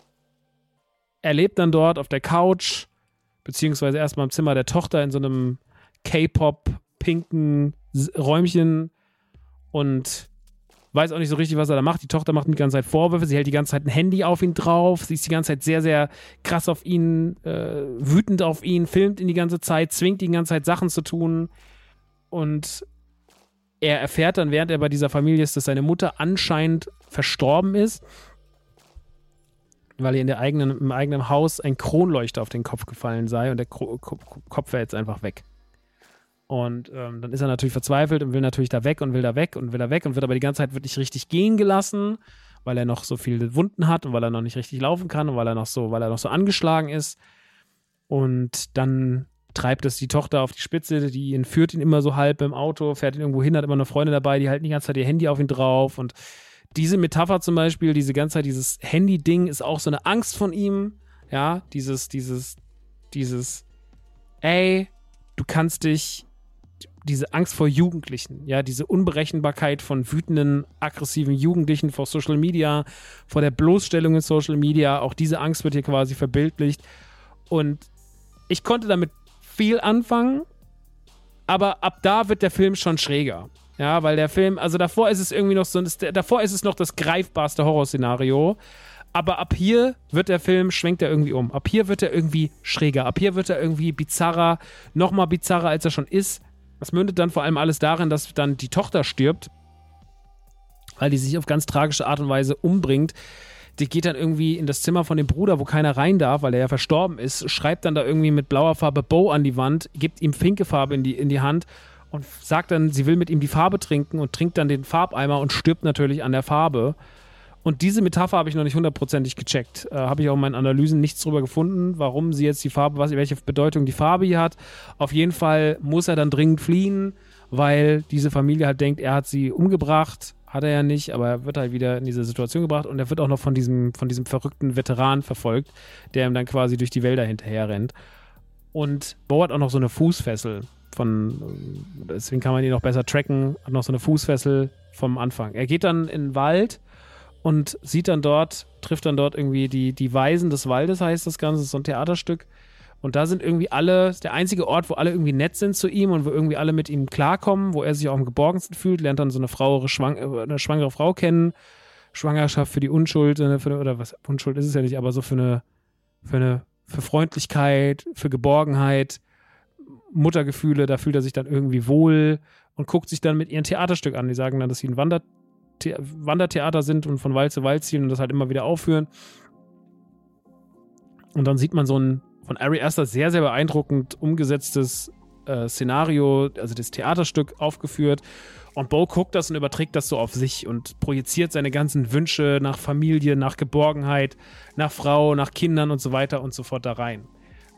er lebt dann dort auf der Couch, beziehungsweise erstmal im Zimmer der Tochter in so einem K-Pop-pinken Räumchen und weiß auch nicht so richtig, was er da macht. Die Tochter macht ihm die ganze Zeit Vorwürfe, sie hält die ganze Zeit ein Handy auf ihn drauf, sie ist die ganze Zeit sehr, sehr krass auf ihn, äh, wütend auf ihn, filmt ihn die ganze Zeit, zwingt ihn die ganze Zeit Sachen zu tun. Und er erfährt dann, während er bei dieser Familie ist, dass seine Mutter anscheinend verstorben ist, weil ihr in der eigenen, im eigenen Haus ein Kronleuchter auf den Kopf gefallen sei und der Kro Kopf wäre jetzt einfach weg. Und ähm, dann ist er natürlich verzweifelt und will natürlich da weg und will da weg und will da weg und wird aber die ganze Zeit wirklich richtig gehen gelassen, weil er noch so viele Wunden hat und weil er noch nicht richtig laufen kann und weil er noch so, weil er noch so angeschlagen ist. Und dann treibt es die Tochter auf die Spitze, die entführt ihn immer so halb im Auto, fährt ihn irgendwo hin, hat immer eine Freundin dabei, die halten die ganze Zeit ihr Handy auf ihn drauf. Und diese Metapher zum Beispiel, diese ganze Zeit, dieses Handy-Ding ist auch so eine Angst von ihm. Ja, dieses, dieses, dieses, ey, du kannst dich diese Angst vor Jugendlichen, ja, diese Unberechenbarkeit von wütenden, aggressiven Jugendlichen vor Social Media, vor der Bloßstellung in Social Media, auch diese Angst wird hier quasi verbildlicht. Und ich konnte damit viel anfangen, aber ab da wird der Film schon schräger. Ja, weil der Film, also davor ist es irgendwie noch so, davor ist es noch das greifbarste Horrorszenario. Aber ab hier wird der Film, schwenkt er irgendwie um. Ab hier wird er irgendwie schräger. Ab hier wird er irgendwie bizarrer, nochmal bizarrer, als er schon ist. Das mündet dann vor allem alles darin, dass dann die Tochter stirbt, weil die sich auf ganz tragische Art und Weise umbringt. Die geht dann irgendwie in das Zimmer von dem Bruder, wo keiner rein darf, weil er ja verstorben ist, schreibt dann da irgendwie mit blauer Farbe Bo an die Wand, gibt ihm pinke Farbe in die, in die Hand und sagt dann, sie will mit ihm die Farbe trinken und trinkt dann den Farbeimer und stirbt natürlich an der Farbe. Und diese Metapher habe ich noch nicht hundertprozentig gecheckt. Äh, habe ich auch in meinen Analysen nichts drüber gefunden, warum sie jetzt die Farbe, was, welche Bedeutung die Farbe hier hat. Auf jeden Fall muss er dann dringend fliehen, weil diese Familie halt denkt, er hat sie umgebracht. Hat er ja nicht, aber er wird halt wieder in diese Situation gebracht und er wird auch noch von diesem, von diesem verrückten Veteran verfolgt, der ihm dann quasi durch die Wälder hinterher rennt. Und Bo hat auch noch so eine Fußfessel von, deswegen kann man ihn noch besser tracken, hat noch so eine Fußfessel vom Anfang. Er geht dann in den Wald und sieht dann dort, trifft dann dort irgendwie die, die Weisen des Waldes, heißt das Ganze, das ist so ein Theaterstück. Und da sind irgendwie alle, der einzige Ort, wo alle irgendwie nett sind zu ihm und wo irgendwie alle mit ihm klarkommen, wo er sich auch am geborgensten fühlt, lernt dann so eine Frau, eine schwangere Frau kennen. Schwangerschaft für die Unschuld, für, oder was, Unschuld ist es ja nicht, aber so für eine, für eine, für Freundlichkeit, für Geborgenheit, Muttergefühle, da fühlt er sich dann irgendwie wohl und guckt sich dann mit ihrem Theaterstück an. Die sagen dann, dass sie ein Wander The Wandertheater sind und von Wald zu Wald ziehen und das halt immer wieder aufführen. Und dann sieht man so ein von Ari Aster sehr, sehr beeindruckend umgesetztes äh, Szenario, also das Theaterstück aufgeführt. Und Bo guckt das und überträgt das so auf sich und projiziert seine ganzen Wünsche nach Familie, nach Geborgenheit, nach Frau, nach Kindern und so weiter und so fort da rein.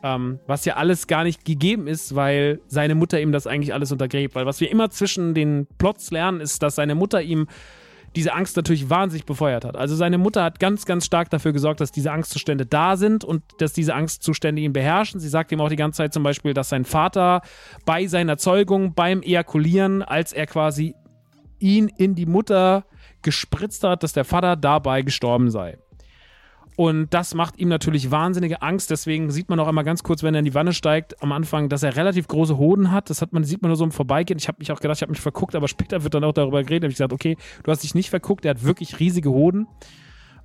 Ähm, was ja alles gar nicht gegeben ist, weil seine Mutter ihm das eigentlich alles untergräbt. Weil was wir immer zwischen den Plots lernen, ist, dass seine Mutter ihm diese Angst natürlich wahnsinnig befeuert hat. Also seine Mutter hat ganz, ganz stark dafür gesorgt, dass diese Angstzustände da sind und dass diese Angstzustände ihn beherrschen. Sie sagt ihm auch die ganze Zeit zum Beispiel, dass sein Vater bei seiner Zeugung, beim Ejakulieren, als er quasi ihn in die Mutter gespritzt hat, dass der Vater dabei gestorben sei. Und das macht ihm natürlich wahnsinnige Angst. Deswegen sieht man auch einmal ganz kurz, wenn er in die Wanne steigt, am Anfang, dass er relativ große Hoden hat. Das hat man, sieht man nur so im Vorbeigehen. Ich habe mich auch gedacht, ich habe mich verguckt, aber später wird dann auch darüber geredet. Da habe ich gesagt, okay, du hast dich nicht verguckt. Er hat wirklich riesige Hoden.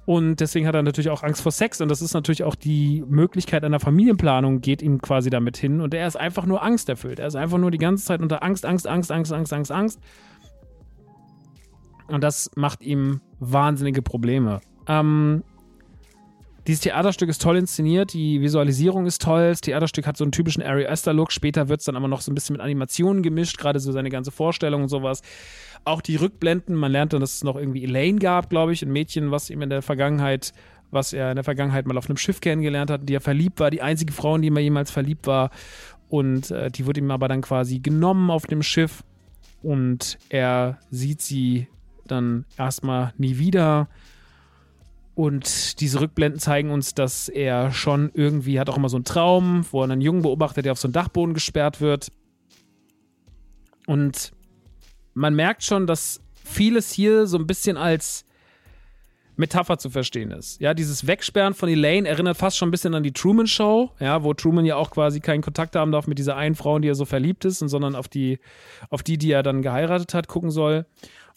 Und deswegen hat er natürlich auch Angst vor Sex. Und das ist natürlich auch die Möglichkeit einer Familienplanung, geht ihm quasi damit hin. Und er ist einfach nur angsterfüllt. Er ist einfach nur die ganze Zeit unter Angst, Angst, Angst, Angst, Angst, Angst, Angst. Und das macht ihm wahnsinnige Probleme. Ähm, dieses Theaterstück ist toll inszeniert, die Visualisierung ist toll. Das Theaterstück hat so einen typischen Ari Aster-Look. Später wird es dann aber noch so ein bisschen mit Animationen gemischt, gerade so seine ganze Vorstellung und sowas. Auch die Rückblenden, man lernt dann, dass es noch irgendwie Elaine gab, glaube ich, ein Mädchen, was ihm in der Vergangenheit, was er in der Vergangenheit mal auf einem Schiff kennengelernt hat, die er verliebt war, die einzige Frau, in die er jemals verliebt war. Und äh, die wurde ihm aber dann quasi genommen auf dem Schiff und er sieht sie dann erstmal nie wieder und diese Rückblenden zeigen uns, dass er schon irgendwie hat auch immer so einen Traum, wo er einen Jungen beobachtet, der auf so einen Dachboden gesperrt wird. Und man merkt schon, dass vieles hier so ein bisschen als Metapher zu verstehen ist. Ja, dieses Wegsperren von Elaine erinnert fast schon ein bisschen an die Truman Show, ja, wo Truman ja auch quasi keinen Kontakt haben darf mit dieser einen Frau, in die er so verliebt ist, sondern auf die, auf die, die er dann geheiratet hat, gucken soll.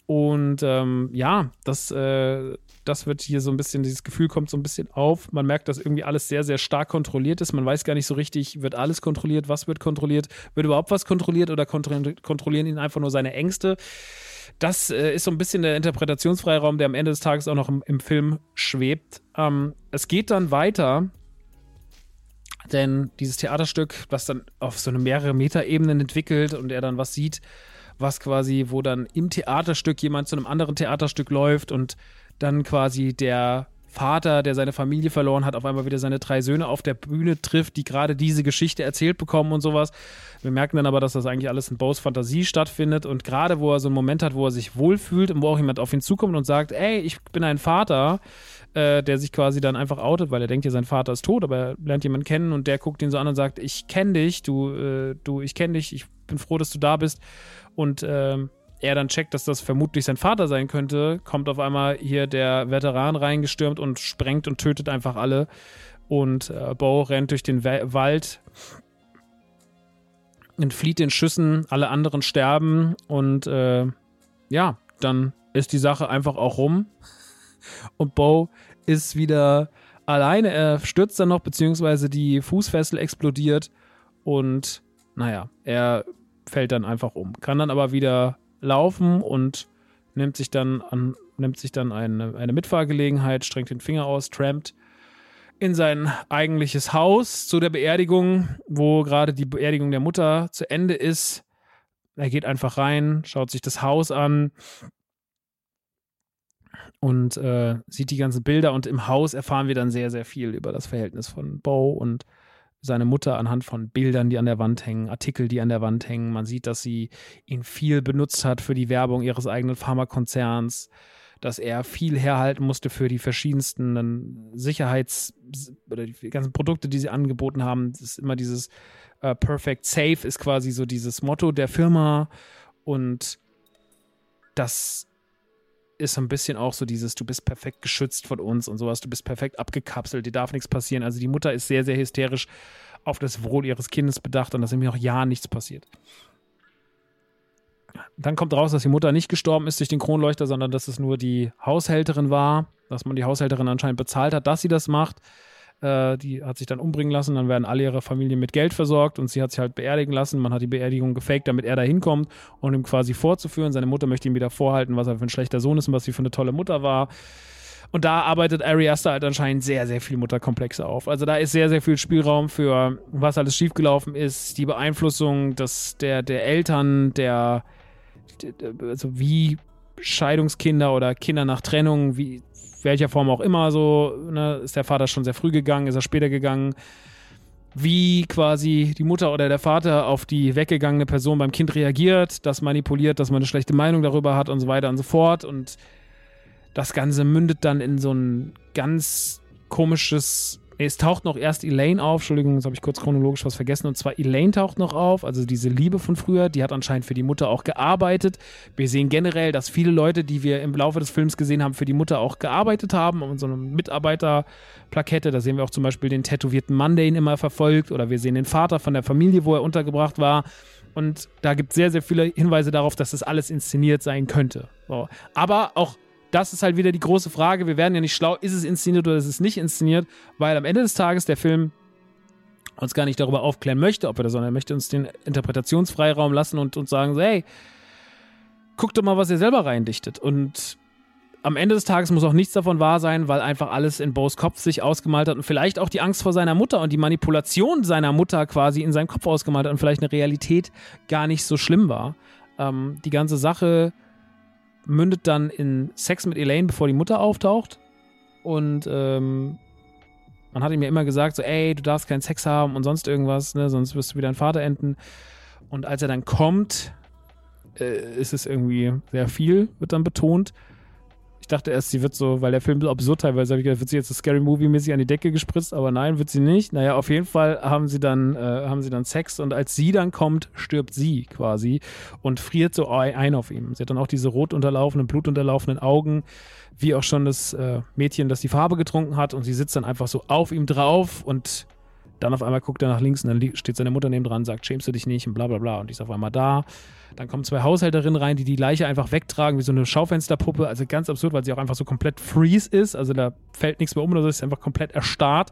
Und ähm, ja, das, äh, das wird hier so ein bisschen, dieses Gefühl kommt so ein bisschen auf. Man merkt, dass irgendwie alles sehr, sehr stark kontrolliert ist. Man weiß gar nicht so richtig, wird alles kontrolliert, was wird kontrolliert, wird überhaupt was kontrolliert oder kontrollieren ihn einfach nur seine Ängste. Das äh, ist so ein bisschen der Interpretationsfreiraum, der am Ende des Tages auch noch im, im Film schwebt. Ähm, es geht dann weiter, denn dieses Theaterstück, was dann auf so eine mehrere Meter-Ebenen entwickelt und er dann was sieht, was quasi, wo dann im Theaterstück jemand zu einem anderen Theaterstück läuft und dann quasi der Vater, der seine Familie verloren hat, auf einmal wieder seine drei Söhne auf der Bühne trifft, die gerade diese Geschichte erzählt bekommen und sowas. Wir merken dann aber, dass das eigentlich alles in Bows Fantasie stattfindet und gerade wo er so einen Moment hat, wo er sich wohlfühlt und wo auch jemand auf ihn zukommt und sagt, ey, ich bin ein Vater, äh, der sich quasi dann einfach outet, weil er denkt ja, sein Vater ist tot, aber er lernt jemanden kennen und der guckt ihn so an und sagt, ich kenne dich, du, äh, du, ich kenne dich, ich bin froh, dass du da bist und ähm, er dann checkt, dass das vermutlich sein Vater sein könnte, kommt auf einmal hier der Veteran reingestürmt und sprengt und tötet einfach alle. Und äh, Bo rennt durch den We Wald, entflieht den Schüssen, alle anderen sterben und äh, ja, dann ist die Sache einfach auch rum. und Bo ist wieder alleine. Er stürzt dann noch, beziehungsweise die Fußfessel explodiert und naja, er fällt dann einfach um. Kann dann aber wieder laufen und nimmt sich dann an, nimmt sich dann eine, eine Mitfahrgelegenheit, strengt den Finger aus, trampt in sein eigentliches Haus zu der Beerdigung, wo gerade die Beerdigung der Mutter zu Ende ist. Er geht einfach rein, schaut sich das Haus an und äh, sieht die ganzen Bilder. Und im Haus erfahren wir dann sehr, sehr viel über das Verhältnis von Bo und seine Mutter anhand von Bildern, die an der Wand hängen, Artikel, die an der Wand hängen. Man sieht, dass sie ihn viel benutzt hat für die Werbung ihres eigenen Pharmakonzerns, dass er viel herhalten musste für die verschiedensten Sicherheits- oder die ganzen Produkte, die sie angeboten haben. Das ist immer dieses uh, Perfect Safe ist quasi so dieses Motto der Firma und das ist so ein bisschen auch so dieses, du bist perfekt geschützt von uns und sowas, du bist perfekt abgekapselt, dir darf nichts passieren. Also die Mutter ist sehr, sehr hysterisch auf das Wohl ihres Kindes bedacht und dass ihm auch ja nichts passiert. Dann kommt raus, dass die Mutter nicht gestorben ist durch den Kronleuchter, sondern dass es nur die Haushälterin war, dass man die Haushälterin anscheinend bezahlt hat, dass sie das macht. Äh, die hat sich dann umbringen lassen, dann werden alle ihre Familien mit Geld versorgt und sie hat sich halt beerdigen lassen. Man hat die Beerdigung gefaked, damit er da hinkommt und ihm quasi vorzuführen. Seine Mutter möchte ihm wieder vorhalten, was er für ein schlechter Sohn ist und was sie für eine tolle Mutter war. Und da arbeitet Ari Aster halt anscheinend sehr, sehr viel Mutterkomplexe auf. Also da ist sehr, sehr viel Spielraum für, was alles schiefgelaufen ist, die Beeinflussung des, der, der Eltern, der, also wie Scheidungskinder oder Kinder nach Trennung, wie welcher Form auch immer, so, ne, ist der Vater schon sehr früh gegangen, ist er später gegangen, wie quasi die Mutter oder der Vater auf die weggegangene Person beim Kind reagiert, das manipuliert, dass man eine schlechte Meinung darüber hat und so weiter und so fort. Und das Ganze mündet dann in so ein ganz komisches es taucht noch erst Elaine auf, Entschuldigung, jetzt habe ich kurz chronologisch was vergessen, und zwar Elaine taucht noch auf, also diese Liebe von früher, die hat anscheinend für die Mutter auch gearbeitet. Wir sehen generell, dass viele Leute, die wir im Laufe des Films gesehen haben, für die Mutter auch gearbeitet haben, und so eine Mitarbeiterplakette, da sehen wir auch zum Beispiel den tätowierten Mann, der ihn immer verfolgt, oder wir sehen den Vater von der Familie, wo er untergebracht war. Und da gibt es sehr, sehr viele Hinweise darauf, dass das alles inszeniert sein könnte. So. Aber auch das ist halt wieder die große Frage. Wir werden ja nicht schlau, ist es inszeniert oder ist es nicht inszeniert, weil am Ende des Tages der Film uns gar nicht darüber aufklären möchte, ob er das, sondern er möchte uns den Interpretationsfreiraum lassen und uns sagen, so, hey, guck doch mal, was ihr selber reindichtet. Und am Ende des Tages muss auch nichts davon wahr sein, weil einfach alles in Bo's Kopf sich ausgemalt hat und vielleicht auch die Angst vor seiner Mutter und die Manipulation seiner Mutter quasi in seinem Kopf ausgemalt hat und vielleicht eine Realität gar nicht so schlimm war. Ähm, die ganze Sache mündet dann in Sex mit Elaine, bevor die Mutter auftaucht. Und ähm, man hat ihm ja immer gesagt, so, ey, du darfst keinen Sex haben und sonst irgendwas, ne, sonst wirst du wieder ein Vater enden. Und als er dann kommt, äh, ist es irgendwie sehr viel, wird dann betont. Dachte erst, sie wird so, weil der Film so absurd teilweise, habe ich gedacht, wird sie jetzt so Scary Movie-mäßig an die Decke gespritzt, aber nein, wird sie nicht. Naja, auf jeden Fall haben sie dann, äh, haben sie dann Sex und als sie dann kommt, stirbt sie quasi und friert so ein auf ihm. Sie hat dann auch diese rot unterlaufenden, blutunterlaufenden Augen, wie auch schon das äh, Mädchen, das die Farbe getrunken hat und sie sitzt dann einfach so auf ihm drauf und dann auf einmal guckt er nach links und dann steht seine Mutter neben dran, sagt, schämst du dich nicht und bla bla bla. Und die ist auf einmal da. Dann kommen zwei Haushälterinnen rein, die die Leiche einfach wegtragen, wie so eine Schaufensterpuppe. Also ganz absurd, weil sie auch einfach so komplett freeze ist. Also da fällt nichts mehr um oder so, ist einfach komplett erstarrt.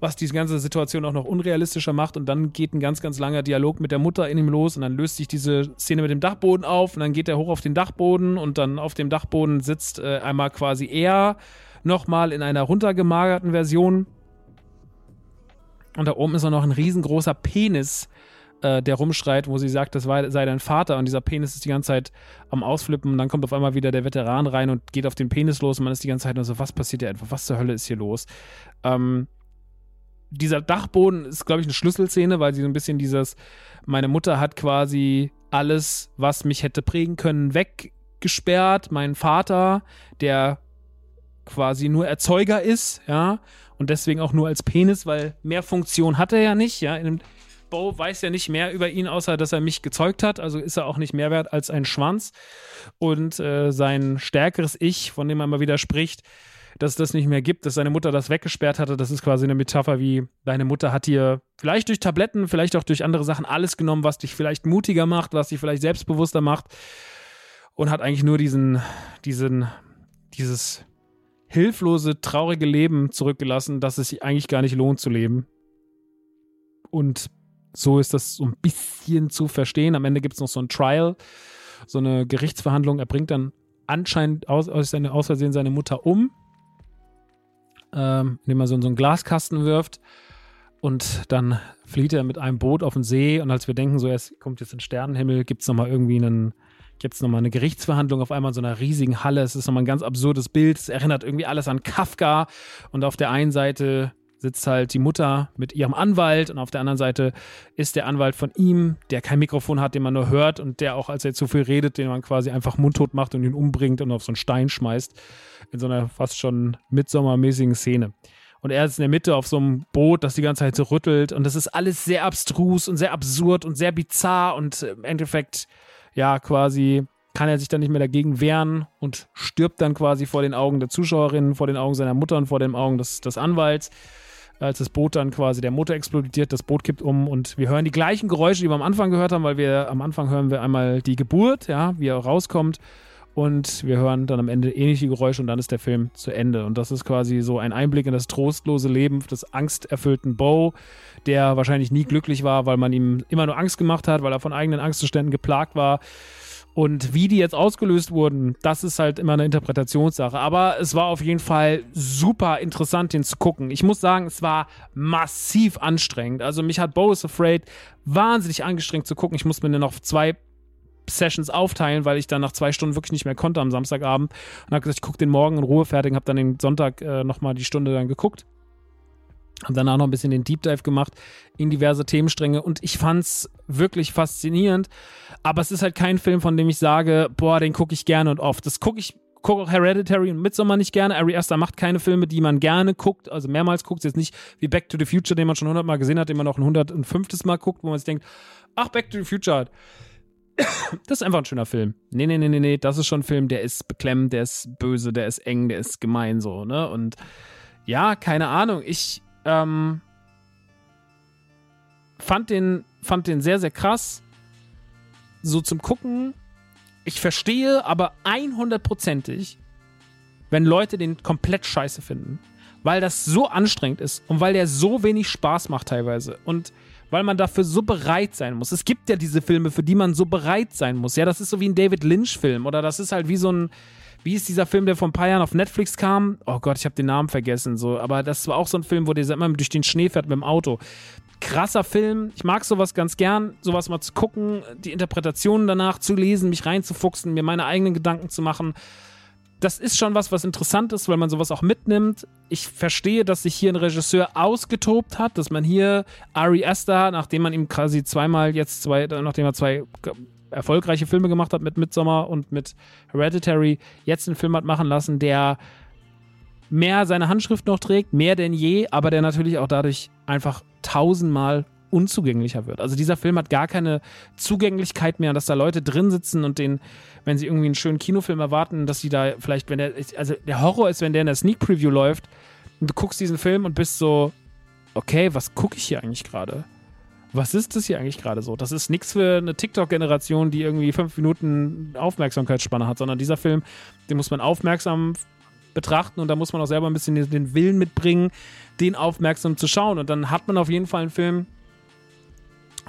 Was diese ganze Situation auch noch unrealistischer macht. Und dann geht ein ganz, ganz langer Dialog mit der Mutter in ihm los. Und dann löst sich diese Szene mit dem Dachboden auf. Und dann geht er hoch auf den Dachboden. Und dann auf dem Dachboden sitzt äh, einmal quasi er nochmal in einer runtergemagerten Version und da oben ist auch noch ein riesengroßer Penis, äh, der rumschreit, wo sie sagt, das war, sei dein Vater. Und dieser Penis ist die ganze Zeit am Ausflippen. Und dann kommt auf einmal wieder der Veteran rein und geht auf den Penis los. Und man ist die ganze Zeit nur so, was passiert hier einfach? Was zur Hölle ist hier los? Ähm, dieser Dachboden ist, glaube ich, eine Schlüsselszene, weil sie so ein bisschen dieses, meine Mutter hat quasi alles, was mich hätte prägen können, weggesperrt. Mein Vater, der quasi nur Erzeuger ist, ja, und deswegen auch nur als Penis, weil mehr Funktion hat er ja nicht, ja. Bo weiß ja nicht mehr über ihn, außer dass er mich gezeugt hat, also ist er auch nicht mehr wert als ein Schwanz. Und äh, sein stärkeres Ich, von dem er immer wieder spricht, dass es das nicht mehr gibt, dass seine Mutter das weggesperrt hatte, das ist quasi eine Metapher wie, deine Mutter hat dir vielleicht durch Tabletten, vielleicht auch durch andere Sachen alles genommen, was dich vielleicht mutiger macht, was dich vielleicht selbstbewusster macht und hat eigentlich nur diesen, diesen, dieses hilflose, traurige Leben zurückgelassen, dass es sich eigentlich gar nicht lohnt zu leben. Und so ist das so ein bisschen zu verstehen. Am Ende gibt es noch so ein Trial, so eine Gerichtsverhandlung. Er bringt dann anscheinend aus, aus, seine, aus Versehen seine Mutter um, ähm, indem er so in so einen Glaskasten wirft. Und dann flieht er mit einem Boot auf den See. Und als wir denken, so, er kommt jetzt in den Sternenhimmel, gibt es nochmal irgendwie einen, gibt es nochmal eine Gerichtsverhandlung auf einmal in so einer riesigen Halle. Es ist nochmal ein ganz absurdes Bild. Es erinnert irgendwie alles an Kafka. Und auf der einen Seite sitzt halt die Mutter mit ihrem Anwalt und auf der anderen Seite ist der Anwalt von ihm, der kein Mikrofon hat, den man nur hört und der auch, als er zu viel redet, den man quasi einfach mundtot macht und ihn umbringt und auf so einen Stein schmeißt. In so einer fast schon midsommermäßigen Szene. Und er ist in der Mitte auf so einem Boot, das die ganze Zeit so rüttelt und das ist alles sehr abstrus und sehr absurd und sehr bizarr und im Endeffekt, ja, quasi kann er sich dann nicht mehr dagegen wehren und stirbt dann quasi vor den Augen der Zuschauerinnen, vor den Augen seiner Mutter und vor den Augen des, des Anwalts als das Boot dann quasi, der Motor explodiert, das Boot kippt um und wir hören die gleichen Geräusche, die wir am Anfang gehört haben, weil wir am Anfang hören wir einmal die Geburt, ja, wie er rauskommt und wir hören dann am Ende ähnliche Geräusche und dann ist der Film zu Ende. Und das ist quasi so ein Einblick in das trostlose Leben des angsterfüllten Bo, der wahrscheinlich nie glücklich war, weil man ihm immer nur Angst gemacht hat, weil er von eigenen Angstzuständen geplagt war. Und wie die jetzt ausgelöst wurden, das ist halt immer eine Interpretationssache. Aber es war auf jeden Fall super interessant, den zu gucken. Ich muss sagen, es war massiv anstrengend. Also mich hat Bo is Afraid wahnsinnig angestrengt zu gucken. Ich musste mir noch zwei Sessions aufteilen, weil ich dann nach zwei Stunden wirklich nicht mehr konnte am Samstagabend. Und habe gesagt, ich gucke den morgen in Ruhe fertig, habe dann den Sonntag äh, nochmal die Stunde dann geguckt. Hab danach noch ein bisschen den Deep Dive gemacht in diverse Themenstränge und ich fand's wirklich faszinierend. Aber es ist halt kein Film, von dem ich sage, boah, den gucke ich gerne und oft. Das gucke ich, gucke auch Hereditary und Midsommar nicht gerne. Ari Aster macht keine Filme, die man gerne guckt, also mehrmals guckt. Jetzt nicht wie Back to the Future, den man schon hundertmal gesehen hat, den man auch ein 105. Mal guckt, wo man sich denkt, ach, Back to the Future. Das ist einfach ein schöner Film. Nee, nee, nee, nee, nee, das ist schon ein Film, der ist beklemmend, der ist böse, der ist eng, der ist gemein so, ne? Und ja, keine Ahnung, ich ähm, fand, den, fand den sehr, sehr krass. So zum Gucken. Ich verstehe aber 100%ig, wenn Leute den komplett scheiße finden. Weil das so anstrengend ist und weil der so wenig Spaß macht teilweise. Und weil man dafür so bereit sein muss. Es gibt ja diese Filme, für die man so bereit sein muss. Ja, das ist so wie ein David Lynch-Film oder das ist halt wie so ein, wie ist dieser Film, der vor ein paar Jahren auf Netflix kam? Oh Gott, ich habe den Namen vergessen. So, aber das war auch so ein Film, wo der immer durch den Schnee fährt mit dem Auto. Krasser Film. Ich mag sowas ganz gern, sowas mal zu gucken, die Interpretationen danach zu lesen, mich reinzufuchsen, mir meine eigenen Gedanken zu machen. Das ist schon was, was interessant ist, weil man sowas auch mitnimmt. Ich verstehe, dass sich hier ein Regisseur ausgetobt hat, dass man hier Ari Aster, nachdem man ihm quasi zweimal jetzt zwei, nachdem er zwei erfolgreiche Filme gemacht hat mit Midsommar und mit Hereditary, jetzt einen Film hat machen lassen, der mehr seine Handschrift noch trägt, mehr denn je, aber der natürlich auch dadurch einfach tausendmal unzugänglicher wird. Also dieser Film hat gar keine Zugänglichkeit mehr, dass da Leute drin sitzen und den, wenn sie irgendwie einen schönen Kinofilm erwarten, dass sie da vielleicht, wenn der, also der Horror ist, wenn der in der Sneak Preview läuft und du guckst diesen Film und bist so, okay, was gucke ich hier eigentlich gerade? was ist das hier eigentlich gerade so? Das ist nichts für eine TikTok-Generation, die irgendwie fünf Minuten Aufmerksamkeitsspanne hat, sondern dieser Film, den muss man aufmerksam betrachten und da muss man auch selber ein bisschen den Willen mitbringen, den aufmerksam zu schauen. Und dann hat man auf jeden Fall einen Film,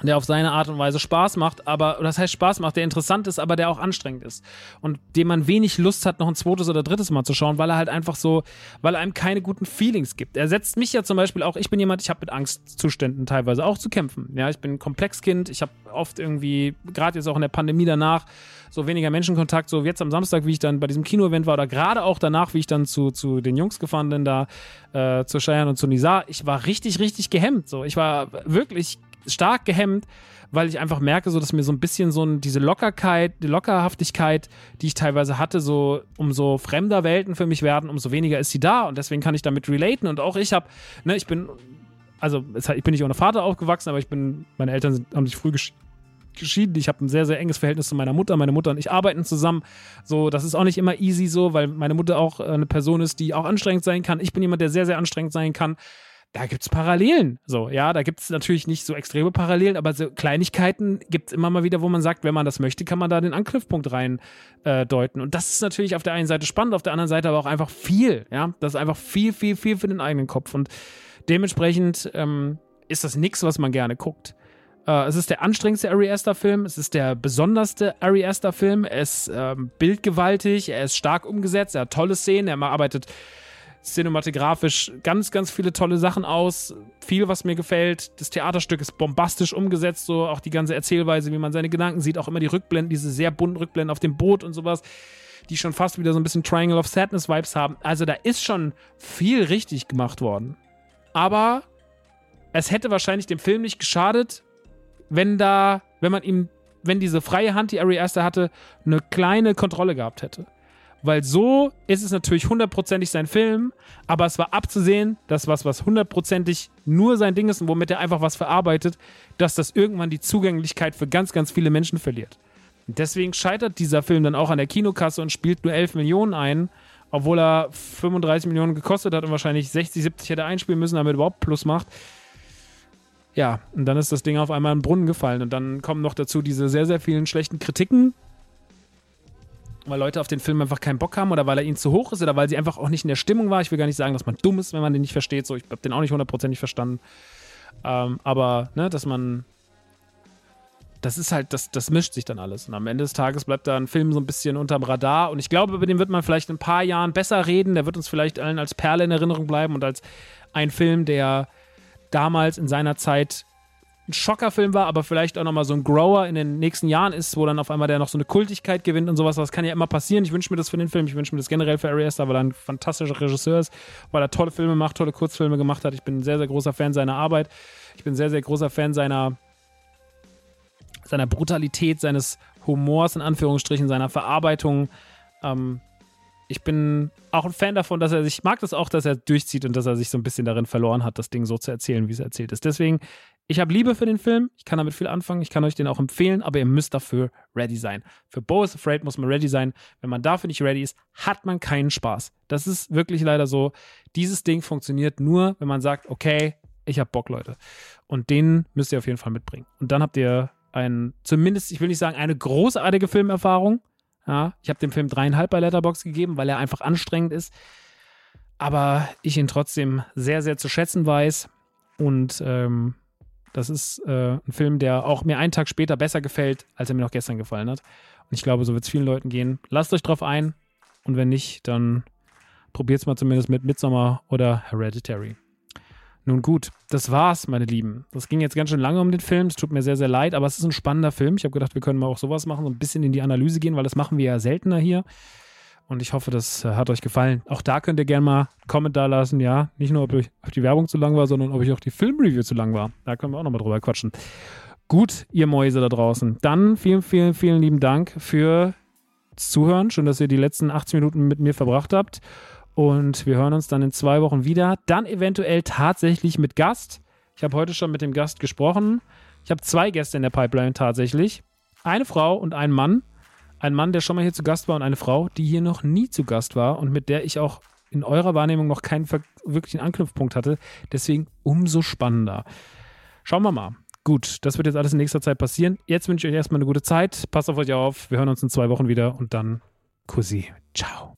der auf seine Art und Weise Spaß macht, aber, das heißt Spaß macht, der interessant ist, aber der auch anstrengend ist. Und dem man wenig Lust hat, noch ein zweites oder drittes Mal zu schauen, weil er halt einfach so, weil er einem keine guten Feelings gibt. Er setzt mich ja zum Beispiel auch, ich bin jemand, ich habe mit Angstzuständen teilweise auch zu kämpfen. Ja, ich bin ein Komplexkind, ich habe oft irgendwie, gerade jetzt auch in der Pandemie danach, so weniger Menschenkontakt, so jetzt am Samstag, wie ich dann bei diesem Kino-Event war, oder gerade auch danach, wie ich dann zu, zu den Jungs gefahren bin, da äh, zu Cheyenne und zu Nizar, ich war richtig, richtig gehemmt. So, ich war wirklich stark gehemmt, weil ich einfach merke, so dass mir so ein bisschen so ein, diese Lockerkeit, die Lockerhaftigkeit, die ich teilweise hatte, so umso fremder Welten für mich werden, umso weniger ist sie da und deswegen kann ich damit relaten und auch ich habe, ne, ich bin, also ich bin nicht ohne Vater aufgewachsen, aber ich bin, meine Eltern sind, haben sich früh gesch geschieden. Ich habe ein sehr, sehr enges Verhältnis zu meiner Mutter. Meine Mutter und ich arbeiten zusammen. So, das ist auch nicht immer easy so, weil meine Mutter auch eine Person ist, die auch anstrengend sein kann. Ich bin jemand, der sehr, sehr anstrengend sein kann da gibt es Parallelen. So, ja, da gibt es natürlich nicht so extreme Parallelen, aber so Kleinigkeiten gibt es immer mal wieder, wo man sagt, wenn man das möchte, kann man da den Anknüpfpunkt rein äh, deuten. Und das ist natürlich auf der einen Seite spannend, auf der anderen Seite aber auch einfach viel. Ja, das ist einfach viel, viel, viel für den eigenen Kopf. Und dementsprechend ähm, ist das nichts, was man gerne guckt. Äh, es ist der anstrengendste Ari Aster-Film, es ist der besonderste Ari Aster-Film, er ist ähm, bildgewaltig, er ist stark umgesetzt, er hat tolle Szenen, er arbeitet cinematografisch ganz, ganz viele tolle Sachen aus. Viel, was mir gefällt. Das Theaterstück ist bombastisch umgesetzt, so auch die ganze Erzählweise, wie man seine Gedanken sieht, auch immer die Rückblenden, diese sehr bunten Rückblenden auf dem Boot und sowas, die schon fast wieder so ein bisschen Triangle of Sadness Vibes haben. Also da ist schon viel richtig gemacht worden. Aber es hätte wahrscheinlich dem Film nicht geschadet, wenn da, wenn man ihm, wenn diese freie Hand, die Ari Aster hatte, eine kleine Kontrolle gehabt hätte. Weil so ist es natürlich hundertprozentig sein Film, aber es war abzusehen, dass was, was hundertprozentig nur sein Ding ist und womit er einfach was verarbeitet, dass das irgendwann die Zugänglichkeit für ganz, ganz viele Menschen verliert. Deswegen scheitert dieser Film dann auch an der Kinokasse und spielt nur 11 Millionen ein, obwohl er 35 Millionen gekostet hat und wahrscheinlich 60, 70 hätte einspielen müssen, damit er überhaupt Plus macht. Ja, und dann ist das Ding auf einmal in den Brunnen gefallen. Und dann kommen noch dazu diese sehr, sehr vielen schlechten Kritiken, weil Leute auf den Film einfach keinen Bock haben oder weil er ihnen zu hoch ist oder weil sie einfach auch nicht in der Stimmung war. Ich will gar nicht sagen, dass man dumm ist, wenn man den nicht versteht. So, ich habe den auch nicht hundertprozentig verstanden. Ähm, aber, ne, dass man. Das ist halt, das, das mischt sich dann alles. Und am Ende des Tages bleibt da ein Film so ein bisschen unterm Radar. Und ich glaube, über den wird man vielleicht in ein paar Jahren besser reden. Der wird uns vielleicht allen als Perle in Erinnerung bleiben und als ein Film, der damals in seiner Zeit ein Schockerfilm war, aber vielleicht auch nochmal so ein Grower in den nächsten Jahren ist, wo dann auf einmal der noch so eine Kultigkeit gewinnt und sowas. Das kann ja immer passieren. Ich wünsche mir das für den Film. Ich wünsche mir das generell für Ari Aster, weil er ein fantastischer Regisseur ist, weil er tolle Filme macht, tolle Kurzfilme gemacht hat. Ich bin ein sehr, sehr großer Fan seiner Arbeit. Ich bin ein sehr, sehr großer Fan seiner, seiner Brutalität, seines Humors, in Anführungsstrichen, seiner Verarbeitung. Ähm, ich bin auch ein Fan davon, dass er sich, mag das auch, dass er durchzieht und dass er sich so ein bisschen darin verloren hat, das Ding so zu erzählen, wie es erzählt ist. Deswegen ich habe Liebe für den Film, ich kann damit viel anfangen, ich kann euch den auch empfehlen, aber ihr müsst dafür ready sein. Für Bo is Afraid muss man ready sein. Wenn man dafür nicht ready ist, hat man keinen Spaß. Das ist wirklich leider so. Dieses Ding funktioniert nur, wenn man sagt, okay, ich habe Bock, Leute. Und den müsst ihr auf jeden Fall mitbringen. Und dann habt ihr ein, zumindest, ich will nicht sagen, eine großartige Filmerfahrung. Ja, ich habe dem Film dreieinhalb bei Letterbox gegeben, weil er einfach anstrengend ist. Aber ich ihn trotzdem sehr, sehr zu schätzen weiß. Und ähm, das ist äh, ein Film, der auch mir einen Tag später besser gefällt, als er mir noch gestern gefallen hat. Und ich glaube, so wird es vielen Leuten gehen. Lasst euch drauf ein. Und wenn nicht, dann probiert es mal zumindest mit Midsommar oder Hereditary. Nun gut, das war's, meine Lieben. Das ging jetzt ganz schön lange um den Film. Es tut mir sehr, sehr leid, aber es ist ein spannender Film. Ich habe gedacht, wir können mal auch sowas machen, so ein bisschen in die Analyse gehen, weil das machen wir ja seltener hier. Und ich hoffe, das äh, hat euch gefallen. Auch da könnt ihr gerne mal einen Kommentar lassen, ja. Nicht nur, ob euch die Werbung zu lang war, sondern ob euch auch die Filmreview zu lang war. Da können wir auch nochmal drüber quatschen. Gut, ihr Mäuse da draußen. Dann vielen, vielen, vielen lieben Dank für Zuhören. Schön, dass ihr die letzten 80 Minuten mit mir verbracht habt. Und wir hören uns dann in zwei Wochen wieder. Dann eventuell tatsächlich mit Gast. Ich habe heute schon mit dem Gast gesprochen. Ich habe zwei Gäste in der Pipeline tatsächlich. Eine Frau und ein Mann ein Mann, der schon mal hier zu Gast war und eine Frau, die hier noch nie zu Gast war und mit der ich auch in eurer Wahrnehmung noch keinen wirklichen Anknüpfpunkt hatte. Deswegen umso spannender. Schauen wir mal. Gut, das wird jetzt alles in nächster Zeit passieren. Jetzt wünsche ich euch erstmal eine gute Zeit. Passt auf euch auf. Wir hören uns in zwei Wochen wieder und dann Kussi. Ciao.